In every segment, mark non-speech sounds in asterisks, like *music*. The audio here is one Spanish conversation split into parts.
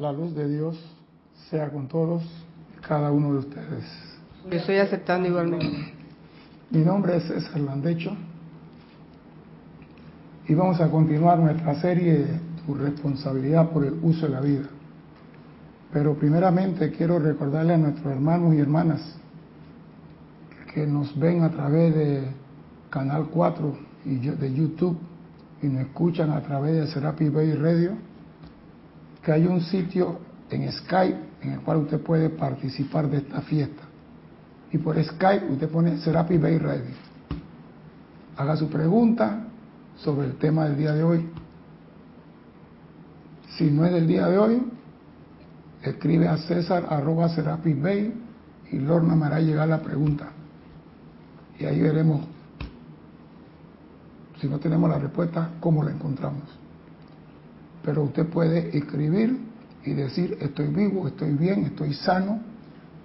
La luz de Dios sea con todos y cada uno de ustedes. Yo estoy aceptando igualmente. Mi nombre es César Landecho y vamos a continuar nuestra serie Tu responsabilidad por el uso de la vida. Pero primeramente quiero recordarle a nuestros hermanos y hermanas que nos ven a través de Canal 4 y de YouTube y nos escuchan a través de Serapi Bay Radio, que hay un sitio en Skype en el cual usted puede participar de esta fiesta. Y por Skype usted pone Serapi Bay Radio. Haga su pregunta sobre el tema del día de hoy. Si no es del día de hoy, escribe a César arroba Serapi Bay y Lorna me hará llegar la pregunta. Y ahí veremos si no tenemos la respuesta, cómo la encontramos. Pero usted puede escribir y decir, estoy vivo, estoy bien, estoy sano,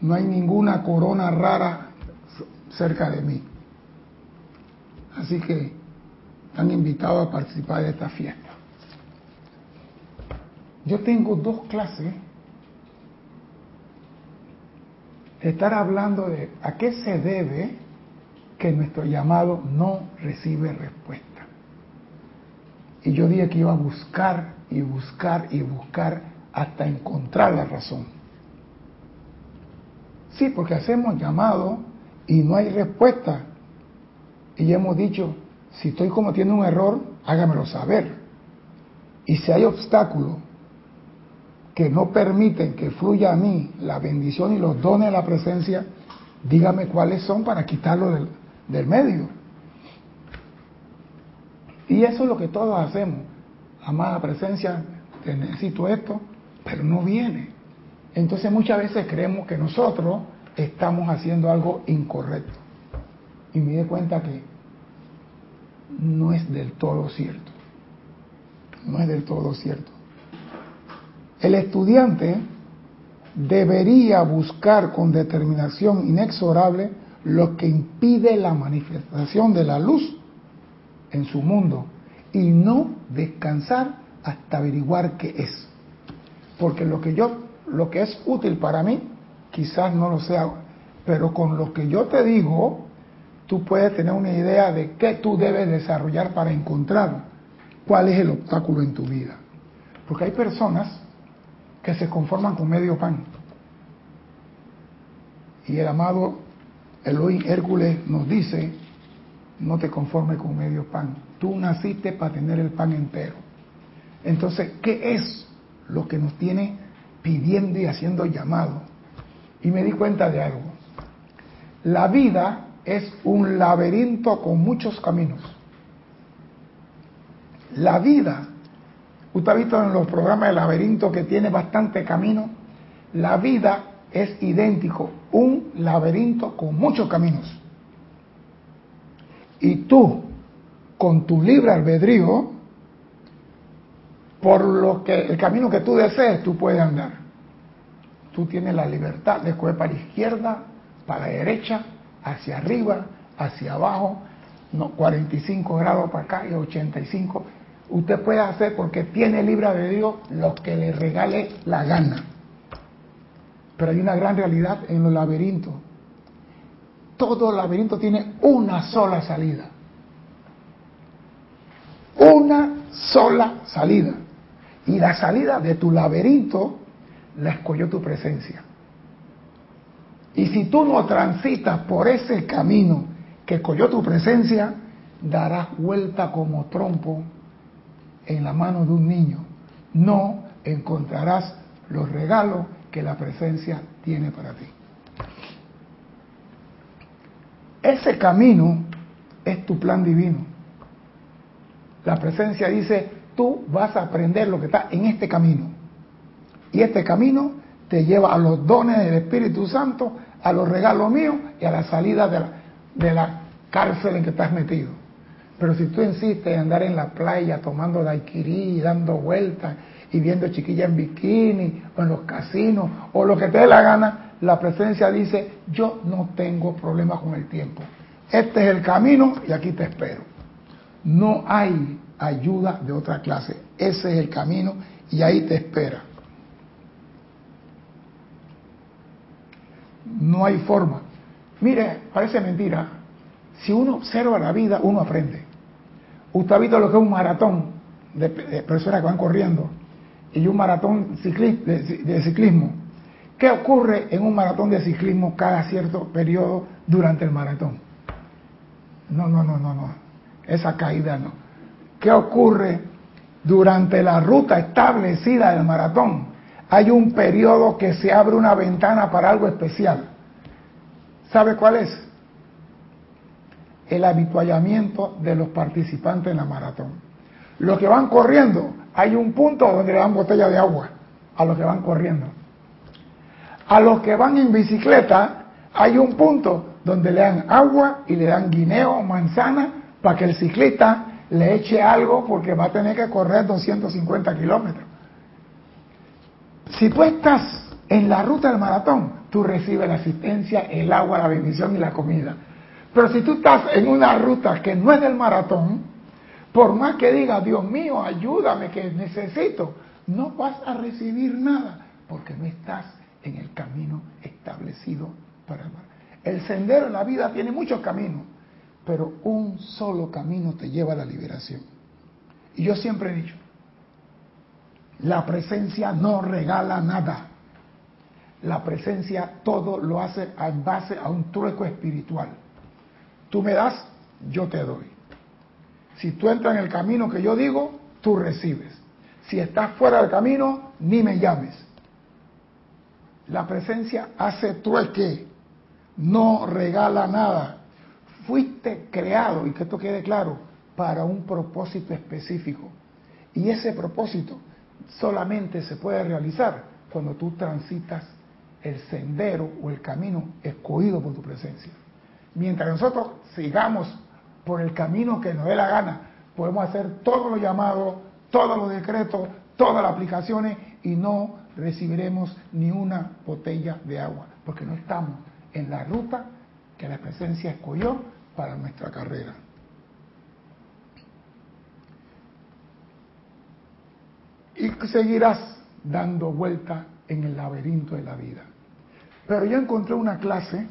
no hay ninguna corona rara cerca de mí. Así que están invitados a participar de esta fiesta. Yo tengo dos clases estar hablando de a qué se debe que nuestro llamado no recibe respuesta. Y yo dije que iba a buscar y buscar y buscar hasta encontrar la razón. Sí, porque hacemos llamado y no hay respuesta. Y hemos dicho, si estoy cometiendo un error, hágamelo saber. Y si hay obstáculos que no permiten que fluya a mí la bendición y los dones de la presencia, dígame cuáles son para quitarlo del, del medio. Y eso es lo que todos hacemos. Amada presencia, necesito esto, pero no viene. Entonces muchas veces creemos que nosotros estamos haciendo algo incorrecto. Y me di cuenta que no es del todo cierto. No es del todo cierto. El estudiante debería buscar con determinación inexorable lo que impide la manifestación de la luz en su mundo y no descansar hasta averiguar qué es. Porque lo que yo, lo que es útil para mí, quizás no lo sea, pero con lo que yo te digo, tú puedes tener una idea de qué tú debes desarrollar para encontrar cuál es el obstáculo en tu vida. Porque hay personas que se conforman con medio pan. Y el amado Elohim Hércules nos dice, no te conformes con medio pan. Tú naciste para tener el pan entero. Entonces, ¿qué es lo que nos tiene pidiendo y haciendo llamado? Y me di cuenta de algo. La vida es un laberinto con muchos caminos. La vida, usted ha visto en los programas de laberinto que tiene bastante camino, la vida es idéntico, un laberinto con muchos caminos. Y tú, con tu libre albedrío, por lo que el camino que tú desees, tú puedes andar. Tú tienes la libertad de escoger para la izquierda, para la derecha, hacia arriba, hacia abajo, no, 45 grados para acá y 85. Usted puede hacer porque tiene libre albedrío lo que le regale la gana. Pero hay una gran realidad en los laberintos todo laberinto tiene una sola salida. Una sola salida. Y la salida de tu laberinto la escogió tu presencia. Y si tú no transitas por ese camino que escogió tu presencia, darás vuelta como trompo en la mano de un niño. No encontrarás los regalos que la presencia tiene para ti. Ese camino es tu plan divino. La presencia dice, tú vas a aprender lo que está en este camino. Y este camino te lleva a los dones del Espíritu Santo, a los regalos míos y a la salida de la, cárcel en que estás metido. Pero si tú insistes en andar en la playa tomando daiquiri, dando vueltas y viendo chiquillas en bikini o en los casinos o lo que te dé la gana, la presencia dice, yo no tengo problema con el tiempo. Este es el camino y aquí te espero. No hay ayuda de otra clase. Ese es el camino y ahí te espera. No hay forma. Mire, parece mentira. Si uno observa la vida, uno aprende. Usted ha visto lo que es un maratón de, personas que van corriendo y un maratón de ciclismo. ¿Qué ocurre en un maratón de ciclismo cada cierto periodo durante el maratón? No, no, no, no, no. Esa caída no. ¿Qué ocurre durante la ruta establecida del maratón? Hay un periodo que se abre una ventana para algo especial. ¿Sabe cuál es? El habituallamiento de los participantes en la maratón. Los que van corriendo, hay un punto donde le dan botella de agua a los que van corriendo. A los que van en bicicleta, hay un punto donde le dan agua y le dan guineo, manzana, para que el ciclista le eche algo porque va a tener que correr 250 kilómetros. Si tú estás en la ruta del maratón, tú recibes la asistencia, el agua, la bendición y la comida. Pero si tú estás en una ruta que no es del maratón, por más que digas, Dios mío, ayúdame que necesito, no vas a recibir nada porque no estás en el camino establecido para el maratón. El sendero en la vida tiene muchos caminos, pero un solo camino te lleva a la liberación. Y yo siempre he dicho, la presencia no regala nada. La presencia todo lo hace en base a un trueco espiritual. Tú me das, yo te doy. Si tú entras en el camino que yo digo, tú recibes. Si estás fuera del camino, ni me llames. La presencia hace trueque no regala nada. Fuiste creado, y que esto quede claro, para un propósito específico. Y ese propósito solamente se puede realizar cuando tú transitas el sendero o el camino escogido por tu presencia. Mientras nosotros sigamos por el camino que nos dé la gana, podemos hacer todos los llamados, todos los decretos, todas las aplicaciones y no recibiremos ni una botella de agua, porque no estamos en la ruta que la presencia escogió para nuestra carrera. Y seguirás dando vuelta en el laberinto de la vida. Pero yo encontré una clase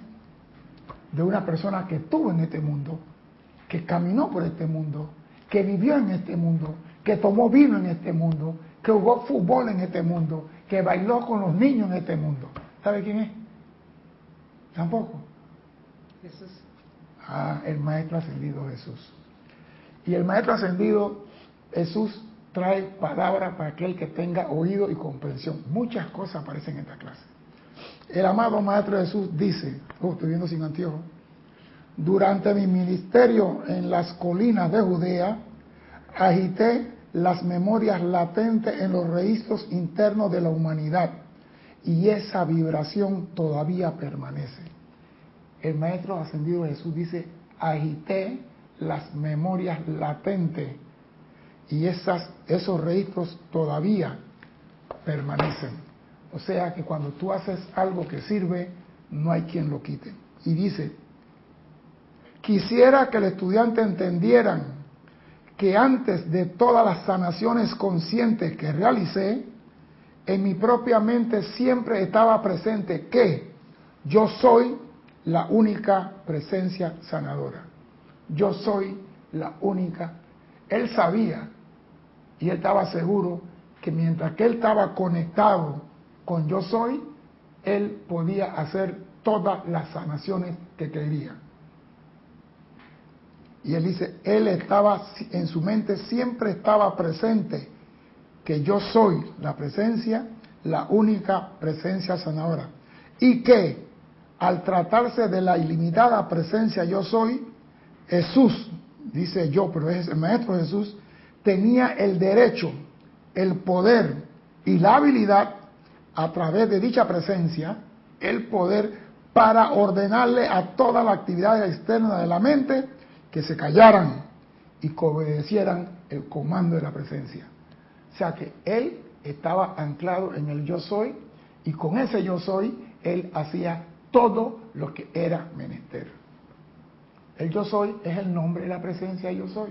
de una persona que estuvo en este mundo, que caminó por este mundo, que vivió en este mundo, que tomó vino en este mundo, que jugó fútbol en este mundo, que bailó con los niños en este mundo. ¿Sabe quién es? Tampoco. Jesús. El Maestro Ascendido Jesús. Y el Maestro Ascendido Jesús trae palabra para aquel que tenga oído y comprensión. Muchas cosas aparecen en esta clase. El amado Maestro Jesús dice, oh, estoy viendo sin anteojo, durante mi ministerio en las colinas de Judea, agité las memorias latentes en los registros internos de la humanidad y esa vibración todavía permanece. El Maestro Ascendido Jesús dice, agité las memorias latentes y esas, esos registros todavía permanecen. O sea que cuando tú haces algo que sirve, no hay quien lo quite. Y dice, quisiera que el estudiante entendieran que antes de todas las sanaciones conscientes que realicé, en mi propia mente siempre estaba presente que yo soy la única presencia sanadora. Yo soy la única. Él sabía y él estaba seguro que mientras que él estaba conectado con yo soy, él podía hacer todas las sanaciones que quería. Y él dice, él estaba en su mente, siempre estaba presente que yo soy la presencia, la única presencia sanadora. Y que al tratarse de la ilimitada presencia yo soy, Jesús, dice yo, pero es el Maestro Jesús, tenía el derecho, el poder y la habilidad a través de dicha presencia, el poder para ordenarle a toda la actividad externa de la mente que se callaran y que obedecieran el comando de la presencia. O sea que él estaba anclado en el yo soy y con ese yo soy él hacía todo lo que era menester. El yo soy es el nombre la presencia yo soy,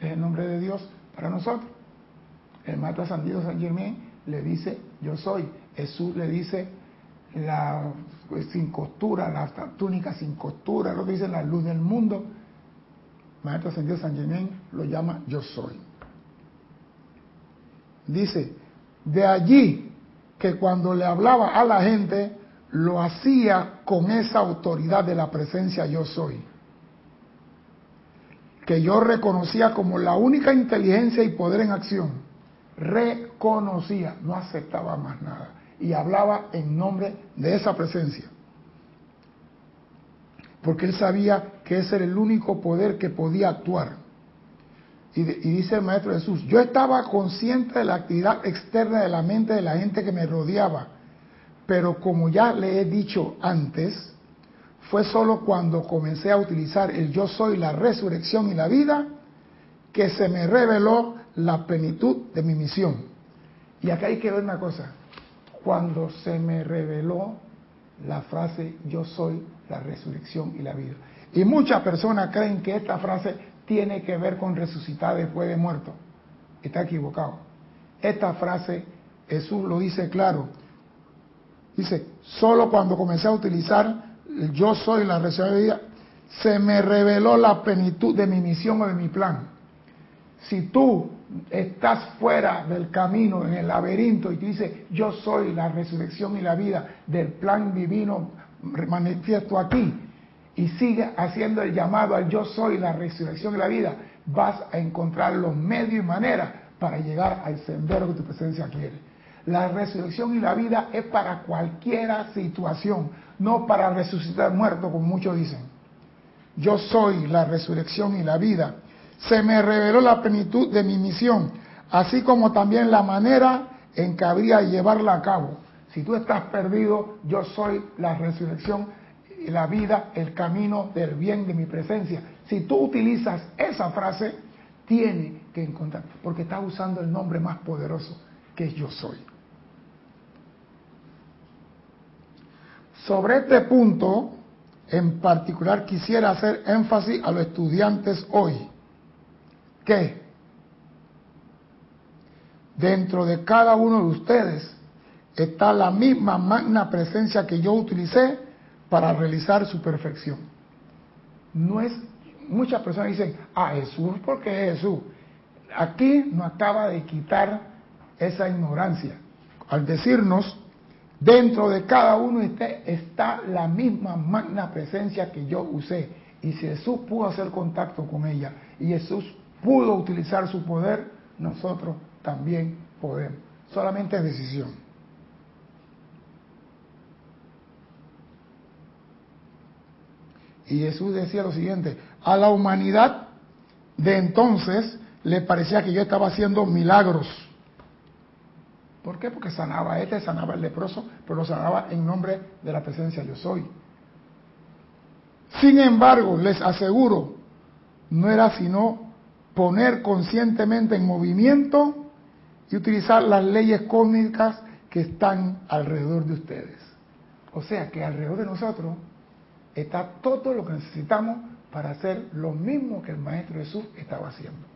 es el nombre de Dios para nosotros. El Maestro Ascendido San Germain le dice yo soy, Jesús le dice la pues, sin costura, la túnica sin costura, lo dice la luz del mundo. Maestro Ascendido San Germain lo llama yo soy. Dice, de allí que cuando le hablaba a la gente, lo hacía con esa autoridad de la presencia yo soy, que yo reconocía como la única inteligencia y poder en acción. Reconocía, no aceptaba más nada y hablaba en nombre de esa presencia. Porque él sabía que ese era el único poder que podía actuar. Y, dice el Maestro Jesús, yo estaba consciente de la actividad externa de la mente de la gente que me rodeaba, pero como ya le he dicho antes, fue solo cuando comencé a utilizar el yo soy, la resurrección y la vida, que se me reveló la plenitud de mi misión. Y acá hay que ver una cosa, cuando se me reveló la frase yo soy la resurrección y la vida. Y muchas personas creen que esta frase tiene que ver con resucitar después de muerto. Está equivocado. Esta frase Jesús lo dice claro. Dice, solo cuando comencé a utilizar el yo soy la resurrección de vida, se me reveló la plenitud de mi misión o de mi plan. Si tú estás fuera del camino, en el laberinto, y te dice, yo soy la resurrección y la vida del plan divino manifiesto aquí, y sigue haciendo el llamado al yo soy la resurrección y la vida, vas a encontrar los medios y maneras para llegar al sendero que tu presencia quiere. La resurrección y la vida es para cualquier situación, no para resucitar muerto, como muchos dicen. Yo soy la resurrección y la vida se me reveló la plenitud de mi misión, así como también la manera en que habría de llevarla a cabo. Si tú estás perdido, yo soy la resurrección y la vida, el camino del bien de mi presencia. Si tú utilizas esa frase, tiene que encontrar, porque estás usando el nombre más poderoso, que es yo soy. Sobre este punto, en particular, quisiera hacer énfasis a los estudiantes hoy que dentro de cada uno de ustedes está la misma magna presencia que yo utilicé para realizar su perfección. No es, muchas personas dicen, ah, Jesús, porque es Jesús. Aquí nos acaba de quitar esa ignorancia al decirnos, dentro de cada uno de ustedes está la misma magna presencia que yo usé. Y si Jesús pudo hacer contacto con ella y Jesús pudo utilizar su poder, nosotros también podemos. Solamente es decisión. Y Jesús decía lo siguiente, a la humanidad de entonces le parecía que yo estaba haciendo milagros. ¿Por qué? Porque sanaba a este, sanaba al leproso, pero lo sanaba en nombre de la presencia yo soy. Sin embargo, les aseguro, no era sino poner conscientemente en movimiento y utilizar las leyes cósmicas que están alrededor de ustedes. O sea que alrededor de nosotros está todo lo que necesitamos para hacer lo mismo que el Maestro Jesús estaba haciendo.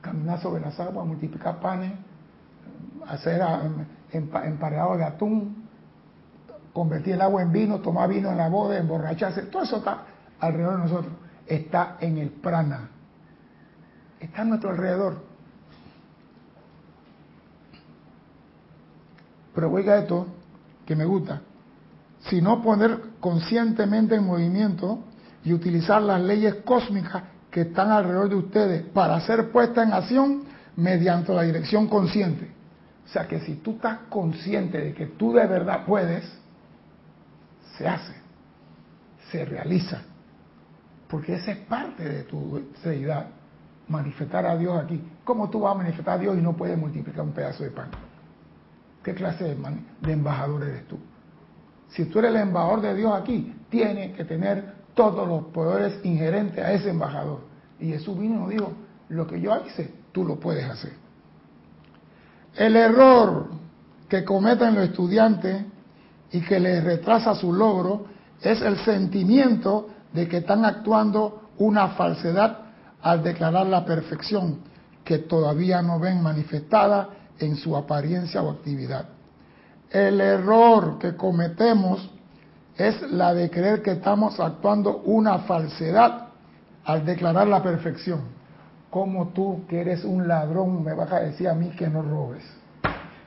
Caminar sobre las aguas, multiplicar panes, hacer empareado de atún, convertir el agua en vino, tomar vino en la boda, emborracharse, todo eso está alrededor de nosotros está en el prana, está a nuestro alrededor. Pero oiga esto, que me gusta, si no poner conscientemente en movimiento y utilizar las leyes cósmicas que están alrededor de ustedes para ser puesta en acción mediante la dirección consciente. O sea que si tú estás consciente de que tú de verdad puedes, se hace, se realiza. Porque esa es parte de tu deidad, manifestar a Dios aquí. ¿Cómo tú vas a manifestar a Dios y no puedes multiplicar un pedazo de pan? ¿Qué clase de, de embajador eres tú? Si tú eres el embajador de Dios aquí, tienes que tener todos los poderes inherentes a ese embajador. Y Jesús vino y nos dijo, lo que yo hice, tú lo puedes hacer. El error que cometen los estudiantes y que les retrasa su logro es el sentimiento de que están actuando una falsedad al declarar la perfección que todavía no ven manifestada en su apariencia o actividad. El error que cometemos es la de creer que estamos actuando una falsedad al declarar la perfección. Como tú, que eres un ladrón, me vas a decir a mí que no robes?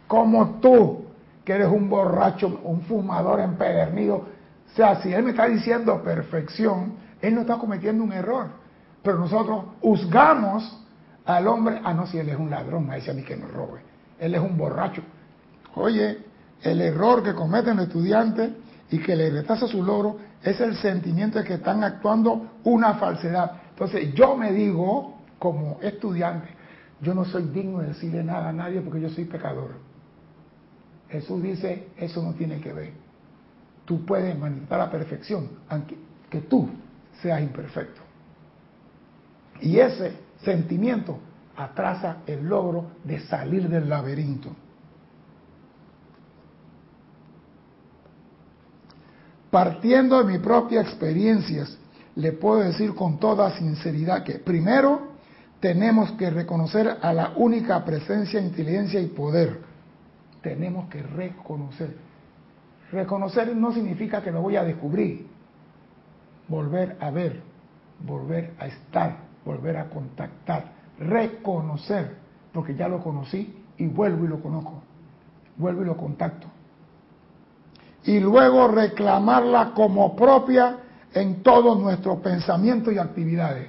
Como tú, que eres un borracho, un fumador empedernido? O sea, si él me está diciendo perfección, él no está cometiendo un error. Pero nosotros juzgamos al hombre, ah, no, si él es un ladrón, me dice a mí que no robe. Él es un borracho. Oye, el error que cometen los estudiantes y que le retrasa su logro es el sentimiento de que están actuando una falsedad. Entonces yo me digo, como estudiante, yo no soy digno de decirle nada a nadie porque yo soy pecador. Jesús dice, eso no tiene que ver. Tú puedes manifestar la perfección, aunque que tú seas imperfecto. Y ese sentimiento atrasa el logro de salir del laberinto. Partiendo de mis propias experiencias, le puedo decir con toda sinceridad que primero tenemos que reconocer a la única presencia, inteligencia y poder. Tenemos que reconocer. Reconocer no significa que lo voy a descubrir. Volver a ver, volver a estar, volver a contactar. Reconocer, porque ya lo conocí y vuelvo y lo conozco. Vuelvo y lo contacto y luego reclamarla como propia en todos nuestros pensamientos y actividades.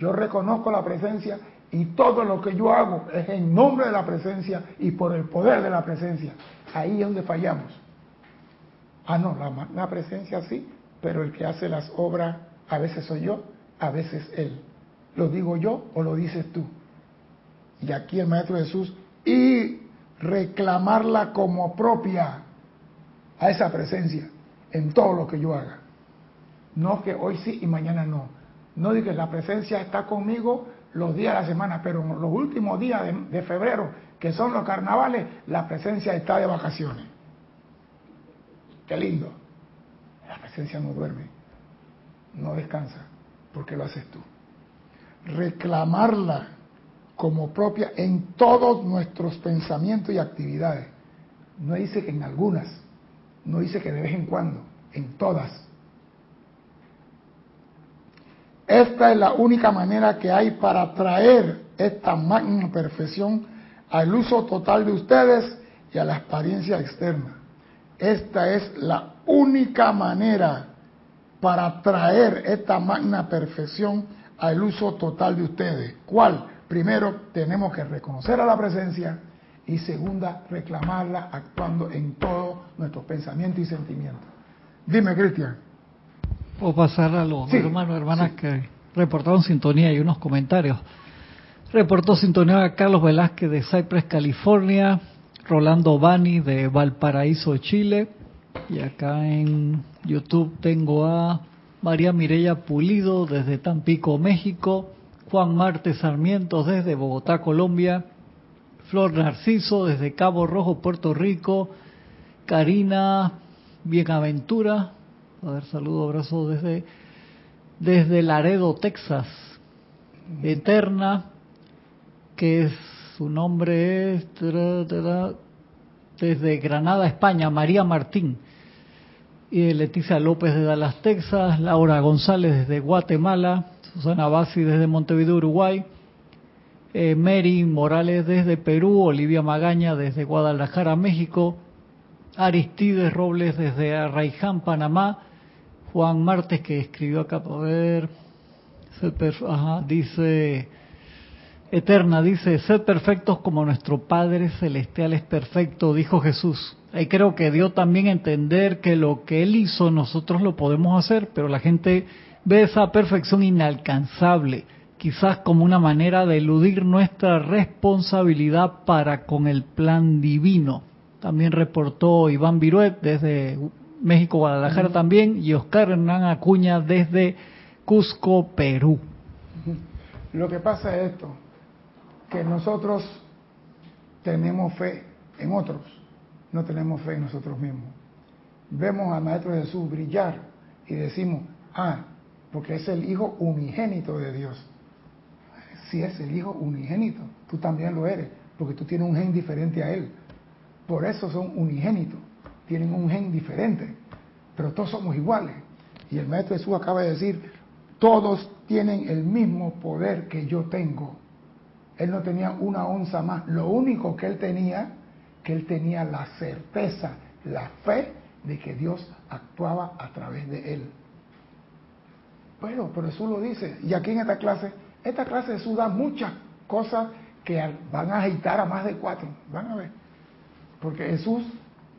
Yo reconozco la presencia y todo lo que yo hago es en nombre de la presencia y por el poder de la presencia. Ahí es donde fallamos. Ah, no, la, la presencia sí, pero el que hace las obras a veces soy yo, a veces él. ¿Lo digo yo o lo dices tú? Y aquí el Maestro Jesús, y reclamarla como propia a esa presencia en todo lo que yo haga. No que hoy sí y mañana no. No digo que la presencia está conmigo los días de la semana, pero en los últimos días de, febrero, que son los carnavales, la presencia está de vacaciones. Qué lindo. La presencia no duerme, no descansa, porque lo haces tú. Reclamarla como propia en todos nuestros pensamientos y actividades. No dice que en algunas, no dice que de vez en cuando, en todas. Esta es la única manera que hay para traer esta magna perfección al uso total de ustedes y a la experiencia externa. Esta es la única manera para traer esta magna perfección al uso total de ustedes. ¿Cuál? Primero tenemos que reconocer a la presencia, y segunda, reclamarla actuando en todo nuestro pensamiento y sentimiento. Dime, Cristian. O pasar a los hermanos hermanas que reportaron sintonía y unos comentarios. Reportó sintonía Carlos Velázquez de Cypress, California, Rolando Bani de Valparaíso, Chile, y acá en YouTube tengo a María Mireya Pulido desde Tampico, México, Juan Marte Sarmiento desde Bogotá, Colombia, Flor Narciso desde Cabo Rojo, Puerto Rico. Karina Bienaventura. A ver, saludo, abrazo desde, desde Laredo, Texas. Eterna, que es su nombre es desde Granada, España, María Martín. Y Leticia López de Dallas, Texas, Laura González desde Guatemala, Susana Bassi desde Montevideo, Uruguay, eh, Mary Morales desde Perú, Olivia Magaña desde Guadalajara, México, Aristides Robles desde Arraiján, Panamá, Juan Martes que escribió acá para ver, dice Eterna, dice, sed perfectos como nuestro Padre Celestial es perfecto, dijo Jesús. Y creo que dio también a entender que lo que Él hizo nosotros lo podemos hacer, pero la gente ve esa perfección inalcanzable quizás como una manera de eludir nuestra responsabilidad para con el plan divino. También reportó Iván Viruet desde México, Guadalajara también, y Oscar Hernán Acuña desde Cusco, Perú. Lo que pasa es esto, que nosotros tenemos fe en otros, no tenemos fe en nosotros mismos. Vemos al Maestro Jesús brillar y decimos, ah, porque es el Hijo unigénito de Dios si es el Hijo unigénito, tú también lo eres, porque tú tienes un gen diferente a Él. Por eso son unigénitos, tienen un gen diferente, pero todos somos iguales. Y el Maestro Jesús acaba de decir, todos tienen el mismo poder que yo tengo. Él no tenía una onza más. Lo único que él tenía, que él tenía la certeza, la fe de que Dios actuaba a través de él. Bueno, pero Jesús lo dice. Y aquí en esta clase, esta clase Jesús da muchas cosas que van a agitar a más de cuatro. Van a ver. Porque Jesús,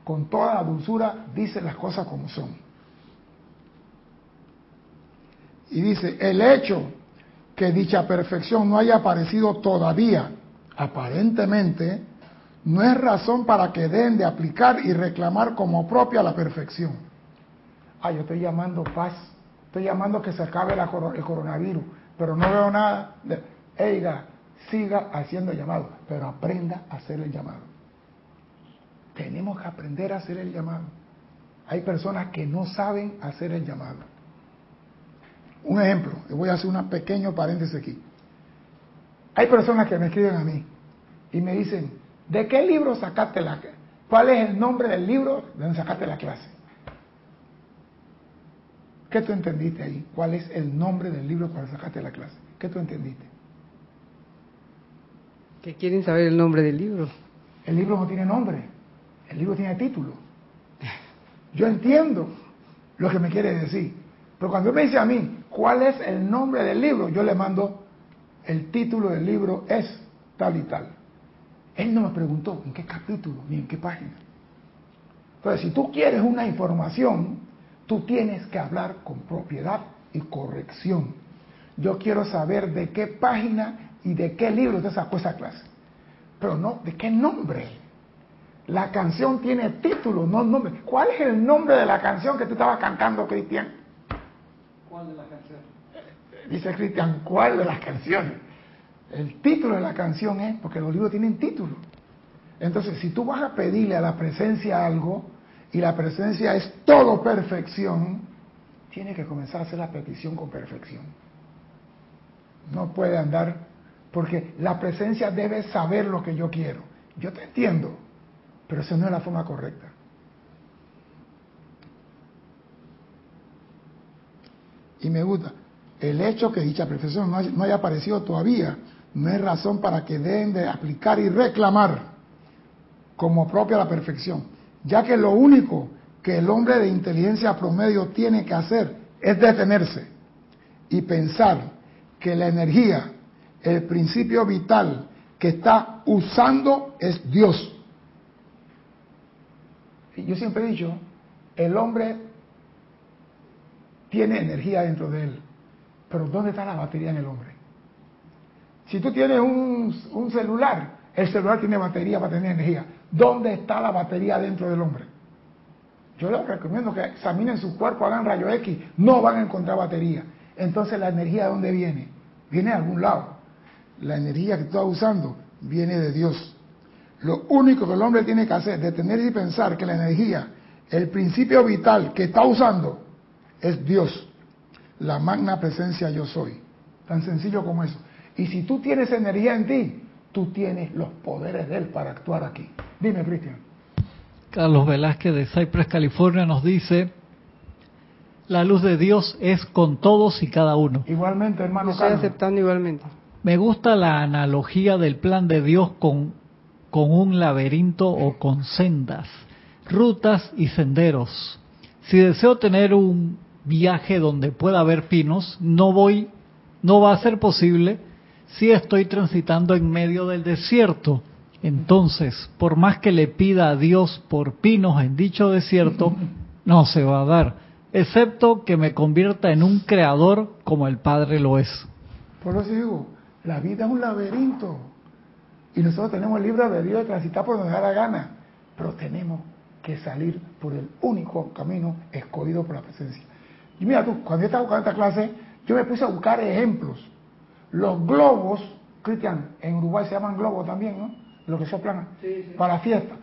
con toda la dulzura, dice las cosas como son. Y dice, el hecho que dicha perfección no haya aparecido todavía, aparentemente, no es razón para que den de aplicar y reclamar como propia la perfección. Ah, yo estoy llamando paz, estoy llamando que se acabe el coronavirus, pero no veo nada. Eiga, siga haciendo el llamado, pero aprenda a hacer el llamado. Tenemos que aprender a hacer el llamado. Hay personas que no saben hacer el llamado. Un ejemplo, voy a hacer un pequeño paréntesis aquí. Hay personas que me escriben a mí y me dicen, ¿de qué libro sacaste la ¿Cuál es el nombre del libro de donde sacaste la clase? ¿Qué tú entendiste ahí? ¿Cuál es el nombre del libro para sacaste la clase? ¿Qué tú entendiste? Que quieren saber el nombre del libro. El libro no tiene nombre, el libro tiene título. Yo entiendo lo que me quiere decir, pero cuando me dice a mí, ¿cuál es el nombre del libro? Yo le mando, el título del libro es tal y tal. Él no me preguntó en qué capítulo ni en qué página. Entonces, si tú quieres una información, tú tienes que hablar con propiedad y corrección. Yo quiero saber de qué página y de qué libro te sacó esa clase. Pero no, ¿de qué nombre? La canción tiene título, no nombre. ¿Cuál es el nombre de la canción que tú estabas cantando, Cristian? ¿Cuál de las canciones? Dice Cristian, ¿cuál de las canciones? El título de la canción es, porque los libros tienen título. Entonces, si tú vas a pedirle a la presencia algo, y la presencia es todo perfección, tiene que comenzar a hacer la petición con perfección. No puede andar, porque la presencia debe saber lo que yo quiero. Yo te entiendo, pero esa no es la forma correcta. y me gusta. El hecho que dicha perfección no haya aparecido todavía no es razón para que deben de aplicar y reclamar como propia la perfección, ya que lo único que el hombre de inteligencia promedio tiene que hacer es detenerse y pensar que la energía, el principio vital que está usando es Dios. Yo siempre he dicho, el hombre tiene energía dentro de él. Pero ¿dónde está la batería en el hombre? Si tú tienes un, celular, el celular tiene batería para tener energía. ¿Dónde está la batería dentro del hombre? Yo les recomiendo que examinen su cuerpo, hagan rayo X, no van a encontrar batería. Entonces la energía de dónde viene? Viene de algún lado. La energía que tú estás usando viene de Dios. Lo único que el hombre tiene que hacer es detener y pensar que la energía, el principio vital que está usando, es Dios, la magna presencia yo soy. Tan sencillo como eso. Y si tú tienes energía en ti, tú tienes los poderes de Él para actuar aquí. Dime, Cristian. Carlos Velázquez de Cypress, California, nos dice, la luz de Dios es con todos y cada uno. Igualmente, hermano. Estoy aceptando igualmente. Me gusta la analogía del plan de Dios con, con un laberinto o con sendas, rutas y senderos. Si deseo tener un viaje donde pueda haber pinos, no voy, no va a ser posible si estoy transitando en medio del desierto. Entonces, por más que le pida a Dios por pinos en dicho desierto, no se va a dar, excepto que me convierta en un creador como el Padre lo es. Por eso digo, la vida es un laberinto. Y nosotros tenemos el libro de Dios de transitar por donde da la gana, pero tenemos que salir por el único camino escogido por la presencia. Y mira tú, cuando yo estaba buscando esta clase, yo me puse a buscar ejemplos. Los globos, Cristian, en Uruguay se llaman globos también, ¿no? Los que soplan para fiesta.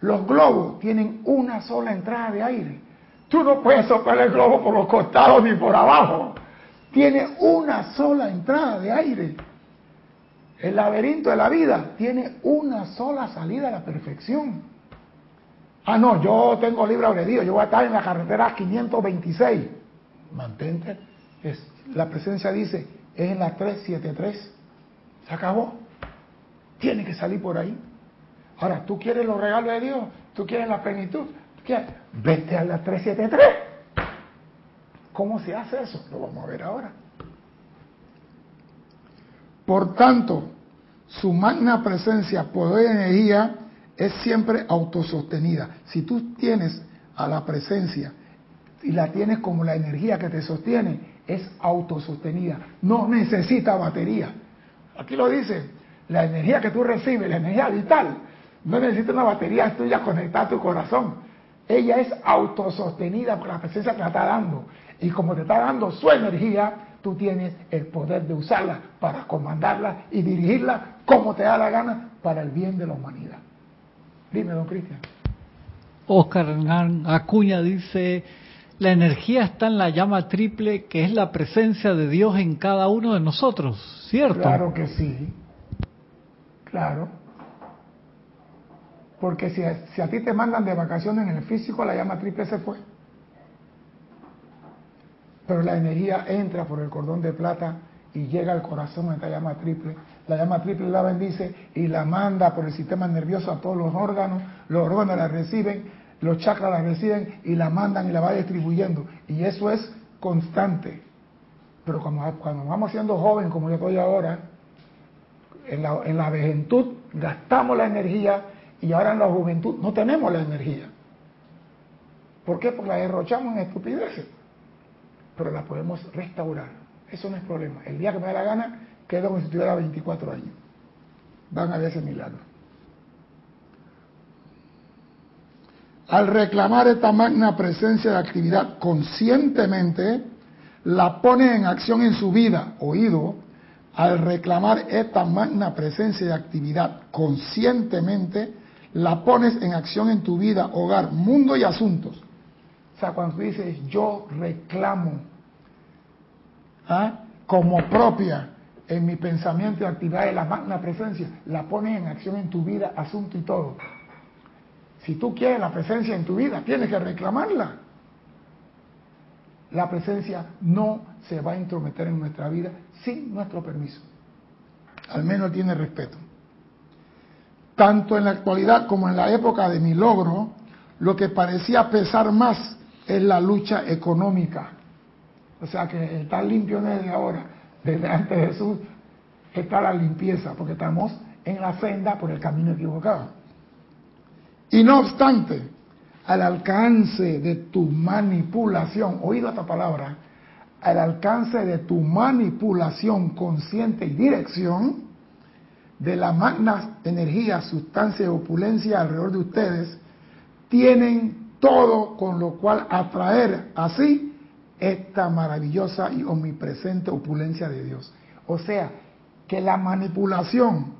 Los globos tienen una sola entrada de aire. Tú no puedes soplar el globo por los costados ni por abajo. Tiene una sola entrada de aire. El laberinto de la vida tiene una sola salida a la perfección. Ah, no, yo tengo libre albedrío, yo voy a estar en la carretera 526. Mantente. La presencia dice, es en la 373. Se acabó. Tiene que salir por ahí. Ahora, ¿tú quieres los regalos de Dios? ¿Tú quieres la plenitud? ¿Tú quieres? Vete a la 373. ¿Cómo se hace eso? Lo vamos a ver ahora. Por tanto, su magna presencia, poder y energía es siempre autosostenida. Si tú tienes a la presencia y la tienes como la energía que te sostiene, es autosostenida. No necesita batería. Aquí lo dice, la energía que tú recibes, la energía vital, no necesita una batería tuya conectada a tu corazón. Ella es autosostenida por la presencia que la está dando. Y como te está dando su energía, tú tienes el poder de usarla para comandarla y dirigirla como te da la gana para el bien de la humanidad. Dime, don Cristian. Oscar Acuña dice, la energía está en la llama triple que es la presencia de Dios en cada uno de nosotros, ¿cierto? Claro que sí, claro. Porque si a, si a ti te mandan de vacaciones en el físico, la llama triple se fue. Pero la energía entra por el cordón de plata y llega al corazón de esta llama triple. La llama triple la bendice y la manda por el sistema nervioso a todos los órganos. Los órganos la reciben, los chakras la reciben y la mandan y la va distribuyendo. Y eso es constante. Pero cuando, vamos siendo jóvenes, como yo estoy ahora, en la, en la vejentud gastamos la energía y ahora en la juventud no tenemos la energía. ¿Por qué? Porque la derrochamos en estupideces. Pero la podemos restaurar. Eso no es problema. El día que me dé la gana, quedo como si tuviera 24 años. Van a ver ese milagro. Al reclamar esta magna presencia de actividad conscientemente, la pone en acción en su vida, oído, al reclamar esta magna presencia de actividad conscientemente, la pones en acción en tu vida, hogar, mundo y asuntos. O sea, cuando tú dices yo reclamo ¿ah? como propia en mi pensamiento y actividad de la magna presencia, la pones en acción en tu vida, asunto y todo. Si tú quieres la presencia en tu vida, tienes que reclamarla. La presencia no se va a intrometer en nuestra vida sin nuestro permiso. Al menos tiene respeto. Tanto en la actualidad como en la época de mi logro, lo que parecía pesar más es la lucha económica. O sea que estar limpio desde ahora, desde antes de Jesús, está la limpieza, porque estamos en la senda por el camino equivocado. Y no obstante, al alcance de tu manipulación, oído esta palabra, al alcance de tu manipulación consciente y dirección, de la magna energía, sustancia y opulencia alrededor de ustedes, tienen todo con lo cual atraer así esta maravillosa y omnipresente opulencia de Dios. O sea, que la manipulación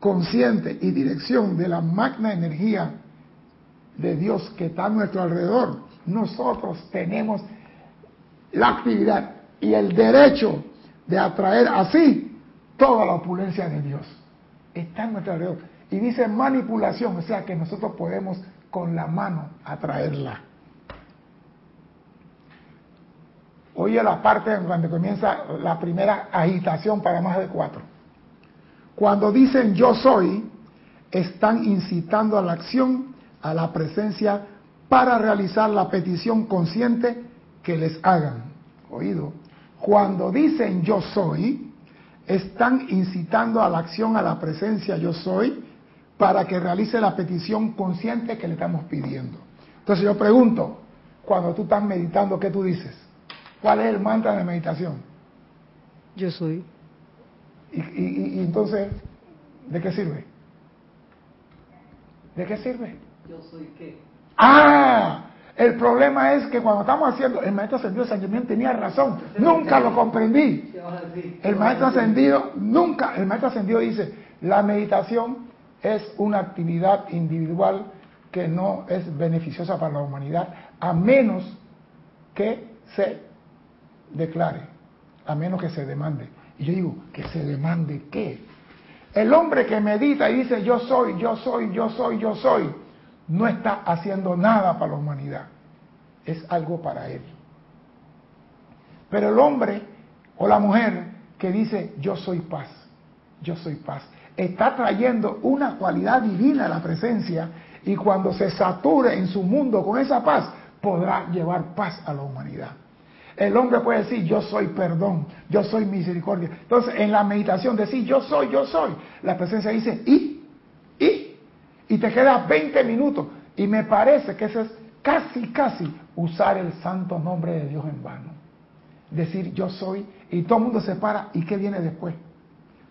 consciente y dirección de la magna energía de Dios que está a nuestro alrededor, nosotros tenemos la actividad y el derecho de atraer así toda la opulencia de Dios. Está en nuestro alrededor. Y dice manipulación, o sea que nosotros podemos con la mano atraerla. Oye la parte donde comienza la primera agitación para más de cuatro. Cuando dicen yo soy, están incitando a la acción, a la presencia, para realizar la petición consciente que les hagan. Oído. Cuando dicen yo soy, están incitando a la acción, a la presencia yo soy, para que realice la petición consciente que le estamos pidiendo. Entonces yo pregunto, cuando tú estás meditando, ¿qué tú dices? ¿Cuál es el mantra de meditación? Yo soy. Y, entonces, ¿de qué sirve? ¿De qué sirve? Yo soy qué. Ah, el problema es que cuando estamos haciendo, el maestro ascendido San Germán tenía razón, nunca lo comprendí. El maestro ascendido, nunca, el maestro ascendido dice, la meditación es una actividad individual que no es beneficiosa para la humanidad, a menos que se declare, a menos que se demande. Y yo digo, ¿que se demande qué? El hombre que medita y dice yo soy, yo soy, yo soy, yo soy, no está haciendo nada para la humanidad, es algo para él. Pero el hombre o la mujer que dice yo soy paz, yo soy paz, está trayendo una cualidad divina a la presencia y cuando se sature en su mundo con esa paz, podrá llevar paz a la humanidad. El hombre puede decir, yo soy perdón, yo soy misericordia. Entonces, en la meditación decir, yo soy, yo soy, la presencia dice, y, y, y te queda 20 minutos. Y me parece que eso es casi, casi usar el santo nombre de Dios en vano. Decir, yo soy, y todo el mundo se para, ¿y qué viene después?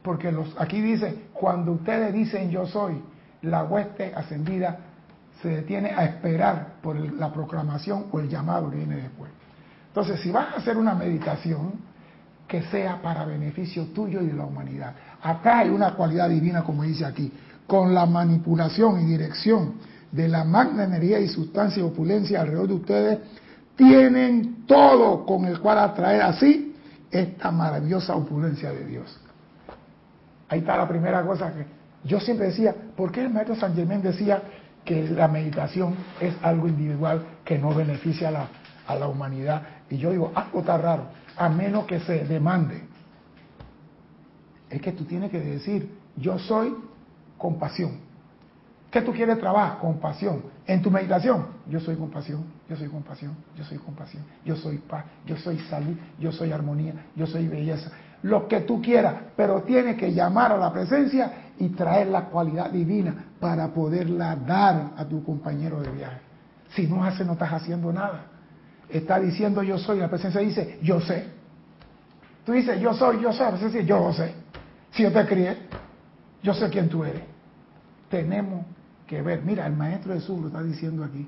Porque los, aquí dice, cuando ustedes dicen yo soy, la hueste ascendida se detiene a esperar por la proclamación o el llamado que viene después. Entonces, si vas a hacer una meditación, que sea para beneficio tuyo y de la humanidad. Acá hay una cualidad divina, como dice aquí, con la manipulación y dirección de la magna energía y sustancia y opulencia alrededor de ustedes, tienen todo con el cual atraer así esta maravillosa opulencia de Dios. Ahí está la primera cosa que yo siempre decía, ¿por qué el maestro San Germán decía que la meditación es algo individual que no beneficia a la, a la humanidad? Y yo digo, algo está raro, a menos que se demande. Es que tú tienes que decir, yo soy compasión. ¿Qué tú quieres trabajar? Compasión. En tu meditación, yo soy compasión, yo soy compasión, yo soy compasión, yo soy paz, yo soy salud, yo soy armonía, yo soy belleza. Lo que tú quieras, pero tienes que llamar a la presencia y traer la cualidad divina para poderla dar a tu compañero de viaje. Si no hace, no estás haciendo nada. Está diciendo yo soy, la presencia dice yo sé. Tú dices yo soy, yo soy, la presencia dice yo sé. Si yo te crié, yo sé quién tú eres. Tenemos que ver, mira, el maestro Jesús lo está diciendo aquí.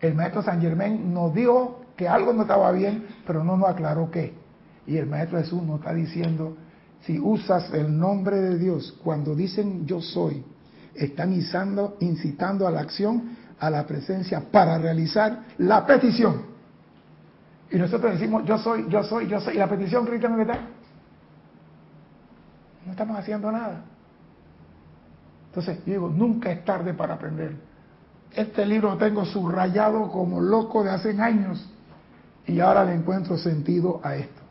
El maestro San Germán nos dijo que algo no estaba bien, pero no nos aclaró qué. Y el maestro Jesús nos está diciendo, si usas el nombre de Dios, cuando dicen yo soy, están incitando, incitando a la acción, a la presencia para realizar la petición. Y nosotros decimos yo soy, yo soy, yo soy. ¿Y la petición cristiana está? No estamos haciendo nada. Entonces, yo digo, nunca es tarde para aprender. Este libro lo tengo subrayado como loco de hace años y ahora le encuentro sentido a esto.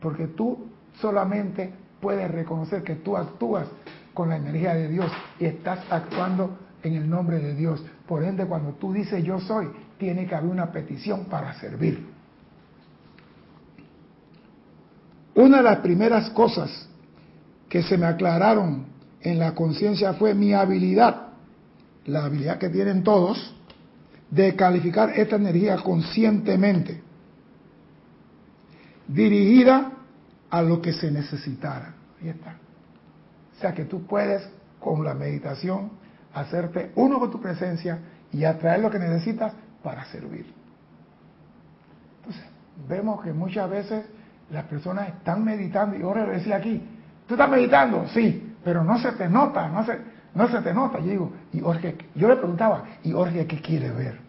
Porque tú solamente puedes reconocer que tú actúas con la energía de Dios y estás actuando en el nombre de Dios. Por ende, cuando tú dices yo soy, tiene que haber una petición para servir. Una de las primeras cosas que se me aclararon en la conciencia fue mi habilidad, la habilidad que tienen todos, de calificar esta energía conscientemente, dirigida a lo que se necesitara. Ahí está. O sea que tú puedes con la meditación hacerte uno con tu presencia y atraer lo que necesitas para servir. Entonces, vemos que muchas veces las personas están meditando, y ahora decía aquí, ¿tú estás meditando? Sí, pero no se te nota, no se, no se te nota. Yo digo, y Jorge, yo le preguntaba, ¿y Jorge qué quiere ver?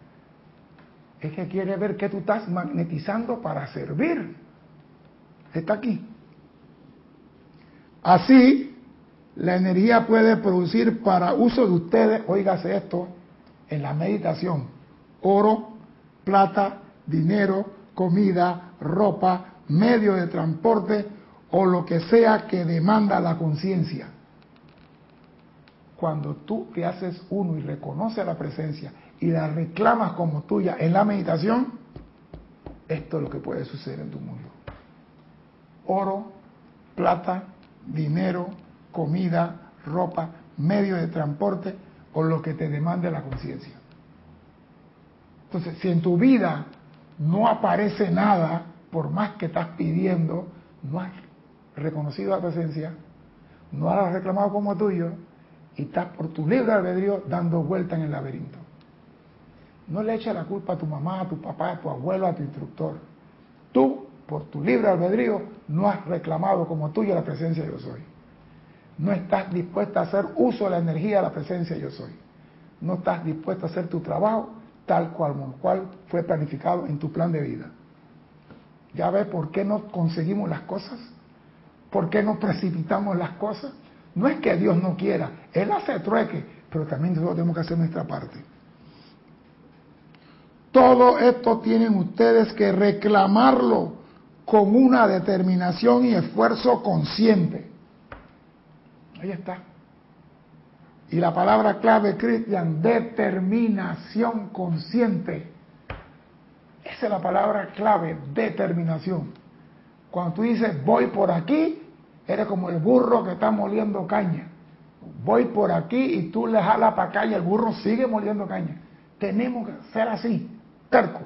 Es que quiere ver que tú estás magnetizando para servir. Está aquí. Así, la energía puede producir para uso de ustedes, oígase esto, en la meditación, oro, plata, dinero, comida, ropa, medio de transporte o lo que sea que demanda la conciencia cuando tú te haces uno y reconoces la presencia y la reclamas como tuya en la meditación, esto es lo que puede suceder en tu mundo. Oro, plata, dinero, comida, ropa, medio de transporte o lo que te demande la conciencia. Entonces, si en tu vida no aparece nada, por más que estás pidiendo, no has reconocido la presencia, no has reclamado como tuyo, y estás por tu libre albedrío dando vuelta en el laberinto. No le eches la culpa a tu mamá, a tu papá, a tu abuelo, a tu instructor. Tú, por tu libre albedrío, no has reclamado como tuyo la presencia yo soy. No estás dispuesta a hacer uso de la energía de la presencia yo soy. No estás dispuesta a hacer tu trabajo tal cual, cual fue planificado en tu plan de vida. ¿Ya ves por qué no conseguimos las cosas? ¿Por qué no precipitamos las cosas? No es que Dios no quiera, Él hace trueque, pero también nosotros tenemos que hacer nuestra parte. Todo esto tienen ustedes que reclamarlo con una determinación y esfuerzo consciente. Ahí está. Y la palabra clave, Cristian, determinación consciente. Esa es la palabra clave, determinación. Cuando tú dices voy por aquí, eres como el burro que está moliendo caña. Voy por aquí y tú le jalas para acá y el burro sigue moliendo caña. Tenemos que ser así, terco.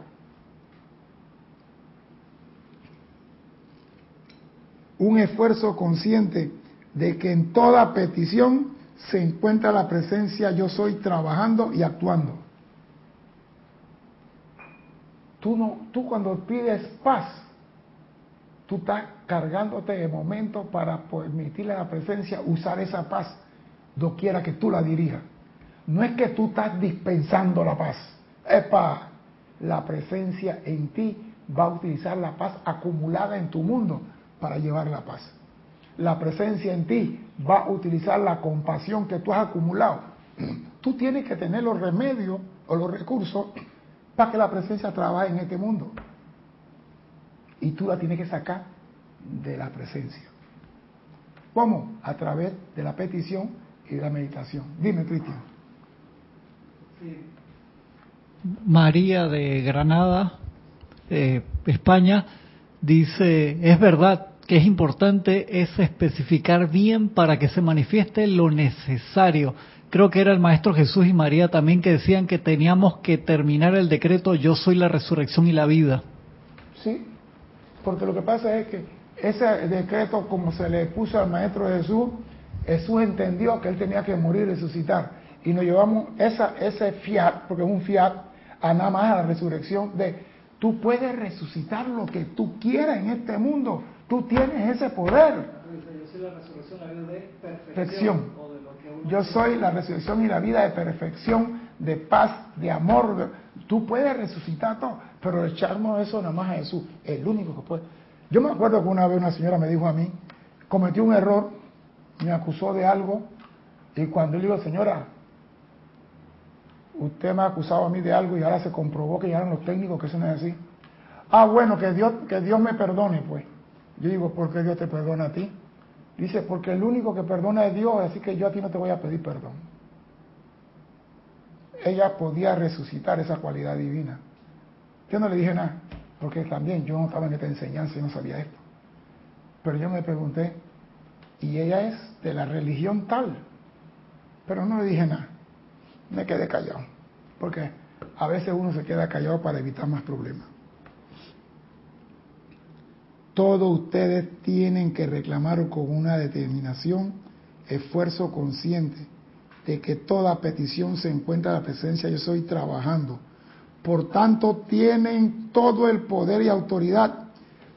Un esfuerzo consciente de que en toda petición se encuentra la presencia yo soy trabajando y actuando. Tú, no, tú cuando pides paz, tú estás cargándote de momento para permitirle a la presencia usar esa paz doquiera que tú la dirijas. No es que tú estás dispensando la paz. Epa, la presencia en ti va a utilizar la paz acumulada en tu mundo para llevar la paz la presencia en ti va a utilizar la compasión que tú has acumulado. Tú tienes que tener los remedios o los recursos para que la presencia trabaje en este mundo. Y tú la tienes que sacar de la presencia. ¿Cómo? A través de la petición y de la meditación. Dime, Cristian. María de Granada, eh, España, dice, es verdad, que es importante es especificar bien para que se manifieste lo necesario. Creo que era el Maestro Jesús y María también que decían que teníamos que terminar el decreto Yo soy la resurrección y la vida. Sí, porque lo que pasa es que ese decreto, como se le puso al Maestro Jesús, Jesús entendió que él tenía que morir y resucitar. Y nos llevamos esa, ese fiat, porque es un fiat, a nada más a la resurrección de tú puedes resucitar lo que tú quieras en este mundo Tú tienes ese poder. Yo soy la resurrección y la vida de perfección. Yo soy la resurrección y la vida de perfección, de paz, de amor. Tú puedes resucitar todo, pero echarnos eso nada más a Jesús, el único que puede. Yo me acuerdo que una vez una señora me dijo a mí, cometió un error, me acusó de algo, y cuando le digo, señora, usted me ha acusado a mí de algo y ahora se comprobó que ya eran los técnicos que eso no es así. Ah, bueno, que Dios, que Dios me perdone, pues. Yo digo, ¿por qué Dios te perdona a ti? Dice, porque el único que perdona es Dios, así que yo a ti no te voy a pedir perdón. Ella podía resucitar esa cualidad divina. Yo no le dije nada, porque también yo no estaba en esta enseñanza y no sabía esto. Pero yo me pregunté, y ella es de la religión tal, pero no le dije nada. Me quedé callado, porque a veces uno se queda callado para evitar más problemas. Todos ustedes tienen que reclamar con una determinación, esfuerzo consciente de que toda petición se encuentra a la presencia yo soy trabajando. Por tanto, tienen todo el poder y autoridad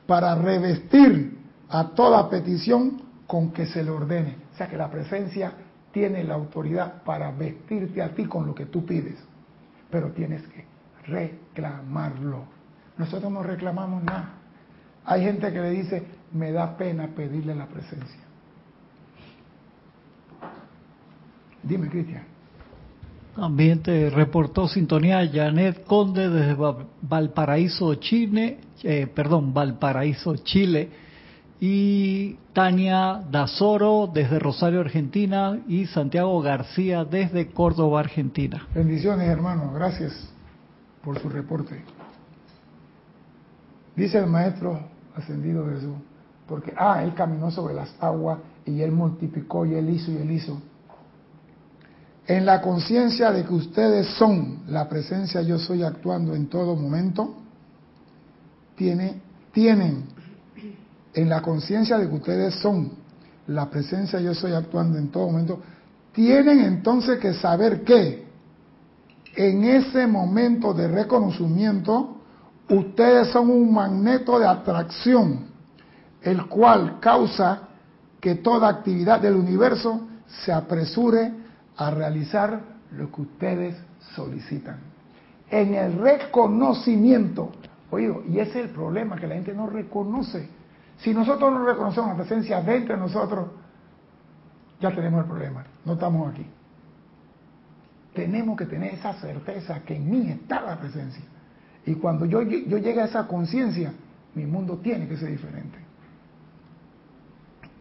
para revestir a toda petición con que se le ordene. O sea que la presencia tiene la autoridad para vestirte a ti con lo que tú pides, pero tienes que reclamarlo. Nosotros no reclamamos nada. Hay gente que le dice, me da pena pedirle la presencia. Dime, Cristian. También te reportó sintonía Janet Conde desde Valparaíso, Chile, eh, perdón, Valparaíso, Chile, y Tania Dazoro desde Rosario, Argentina, y Santiago García desde Córdoba, Argentina. Bendiciones, hermano, gracias por su reporte. Dice el maestro ascendido Jesús. Porque, ah, Él caminó sobre las aguas y Él multiplicó y Él hizo y Él hizo. En la conciencia de que ustedes son la presencia yo soy actuando en todo momento, tiene, tienen, en la conciencia de que ustedes son la presencia yo soy actuando en todo momento, tienen entonces que saber que en ese momento de reconocimiento, ustedes son un magneto de atracción, el cual causa que toda actividad del universo se apresure a realizar lo que ustedes solicitan. En el reconocimiento, oído, y ese es el problema, que la gente no reconoce. Si nosotros no reconocemos la presencia dentro de nosotros, ya tenemos el problema, no estamos aquí. tenemos que tener esa certeza que en mí está la presencia. Y cuando yo, yo llegue a esa conciencia, mi mundo tiene que ser diferente.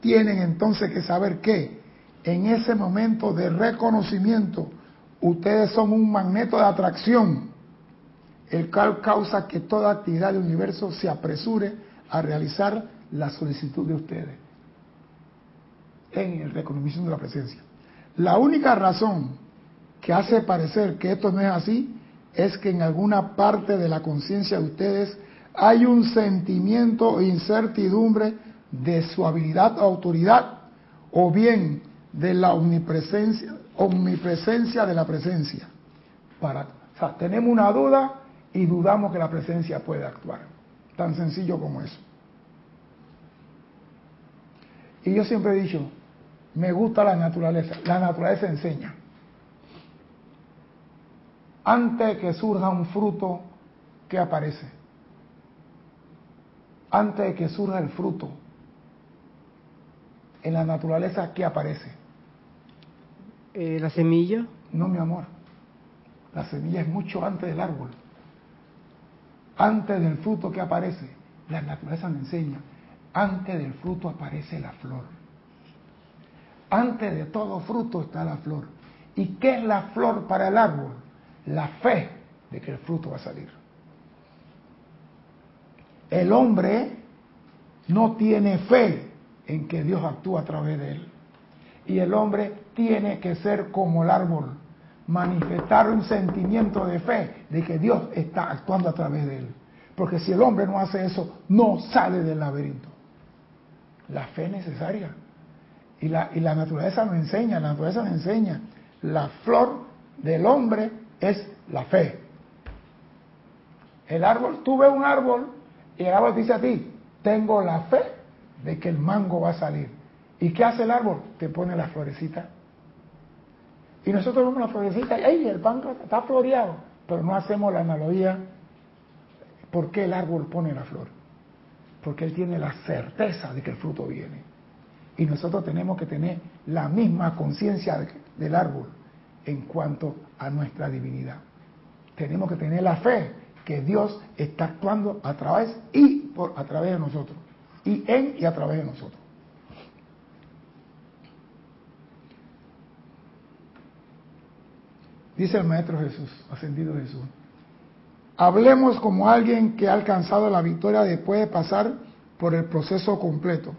Tienen entonces que saber que en ese momento de reconocimiento, ustedes son un magneto de atracción, el cual causa que toda actividad del universo se apresure a realizar la solicitud de ustedes en el reconocimiento de la presencia. La única razón que hace parecer que esto no es así es que en alguna parte de la conciencia de ustedes hay un sentimiento e incertidumbre de su habilidad o autoridad o bien de la omnipresencia, omnipresencia de la presencia. Para, o sea, tenemos una duda y dudamos que la presencia puede actuar. Tan sencillo como eso. Y yo siempre he dicho, me gusta la naturaleza. La naturaleza enseña. Antes que surja un fruto, ¿qué aparece? Antes de que surja el fruto, en la naturaleza, ¿qué aparece? Eh, la semilla. No, mi amor. La semilla es mucho antes del árbol. Antes del fruto que aparece, la naturaleza me enseña. Antes del fruto aparece la flor. Antes de todo fruto está la flor. ¿Y qué es la flor para el árbol? La fe de que el fruto va a salir. El hombre no tiene fe en que Dios actúa a través de él. Y el hombre tiene que ser como el árbol, manifestar un sentimiento de fe de que Dios está actuando a través de él. Porque si el hombre no hace eso, no sale del laberinto. La fe es necesaria. Y la, y la naturaleza nos enseña, la naturaleza nos enseña. La flor del hombre es la fe. El árbol, tú ves un árbol y el árbol dice a ti, tengo la fe de que el mango va a salir. ¿Y qué hace el árbol? Te pone la florecita. Y nosotros vemos la florecita y ¡ay! el mango está floreado. Pero no hacemos la analogía. ¿Por qué el árbol pone la flor? Porque él tiene la certeza de que el fruto viene. Y nosotros tenemos que tener la misma conciencia del árbol en cuanto a nuestra divinidad. Tenemos que tener la fe que Dios está actuando a través y por, a través de nosotros. Y en y a través de nosotros. Dice el Maestro Jesús, ascendido Jesús. Hablemos como alguien que ha alcanzado la victoria después de pasar por el proceso completo.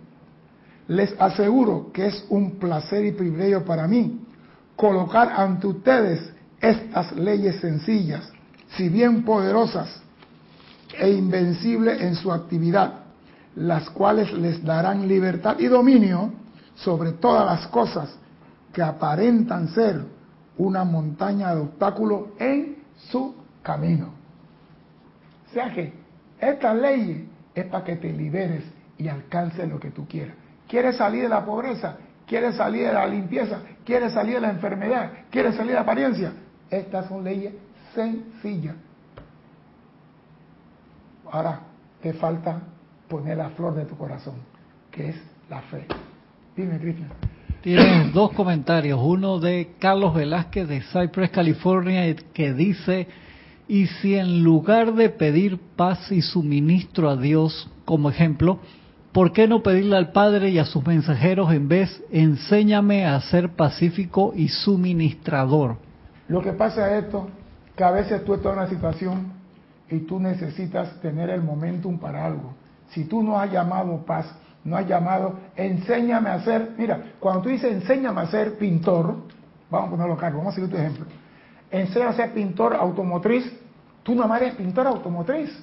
Les aseguro que es un placer y privilegio para mí colocar ante ustedes estas leyes sencillas, si bien poderosas e invencibles en su actividad, las cuales les darán libertad y dominio sobre todas las cosas que aparentan ser una montaña de obstáculos en su camino. O sea que esta ley es para que te liberes y alcances lo que tú quieras. ¿Quieres salir de la pobreza? ¿Quieres salir de la limpieza? ¿Quieres salir de la enfermedad? ¿Quieres salir de la apariencia? Estas son leyes sencillas. Ahora te falta poner la flor de tu corazón, que es la fe. Dime, Cristian. Tienes dos comentarios. Uno de Carlos Velázquez de Cypress, California, que dice, y si en lugar de pedir paz y suministro a Dios como ejemplo, ¿por qué no pedirle al Padre y a sus mensajeros en vez, enséñame a ser pacífico y suministrador? Lo que pasa es esto, que a veces tú estás en una situación y tú necesitas tener el momentum para algo. Si tú no has llamado paz, no has llamado, enséñame a ser, mira, cuando tú dices enséñame a ser pintor, vamos a ponerlo acá, vamos a seguir tu ejemplo. Enséñame a ser pintor automotriz, tú no eres pintor automotriz.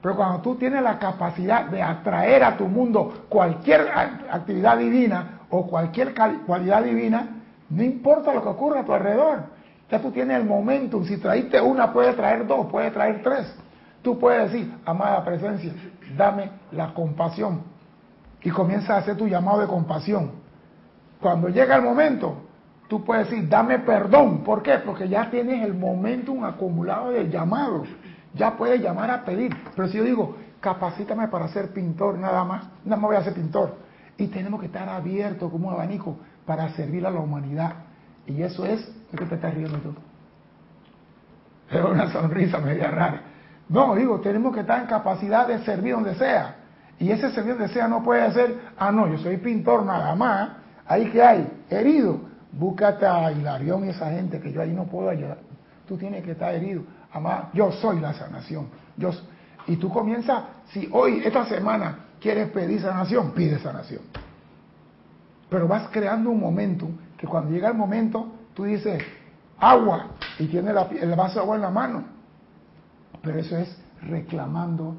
Pero cuando tú tienes la capacidad de atraer a tu mundo cualquier actividad divina o cualquier cualidad divina, no importa lo que ocurra a tu alrededor. Ya tú tienes el momentum. Si traíste una, puede traer dos, puede traer tres. Tú puedes decir, amada presencia, dame la compasión. Y comienza a hacer tu llamado de compasión. Cuando llega el momento, tú puedes decir, dame perdón. ¿Por qué? Porque ya tienes el momentum acumulado del llamado ya puedes llamar a pedir. Pero si yo digo, capacítame para ser pintor, nada más, nada más voy a ser pintor. Y tenemos que estar abiertos como un abanico para servir a la humanidad. Y eso es, ¿de qué te estás riendo tú? Es una sonrisa media rara. No, digo, tenemos que estar en capacidad de servir donde sea. Y ese servir donde sea no puede ser, ah, no, yo soy pintor nada más. Ahí que hay, herido. Búscate a Hilarión y esa gente que yo ahí no puedo ayudar. Tú tienes que estar herido. Además, yo soy la sanación. Yo, y tú comienzas, si hoy, esta semana, quieres pedir sanación, pide sanación. Pero vas creando un momento que cuando llega el momento, tú dices, agua, y tienes el vaso de agua en la mano. Pero eso es reclamando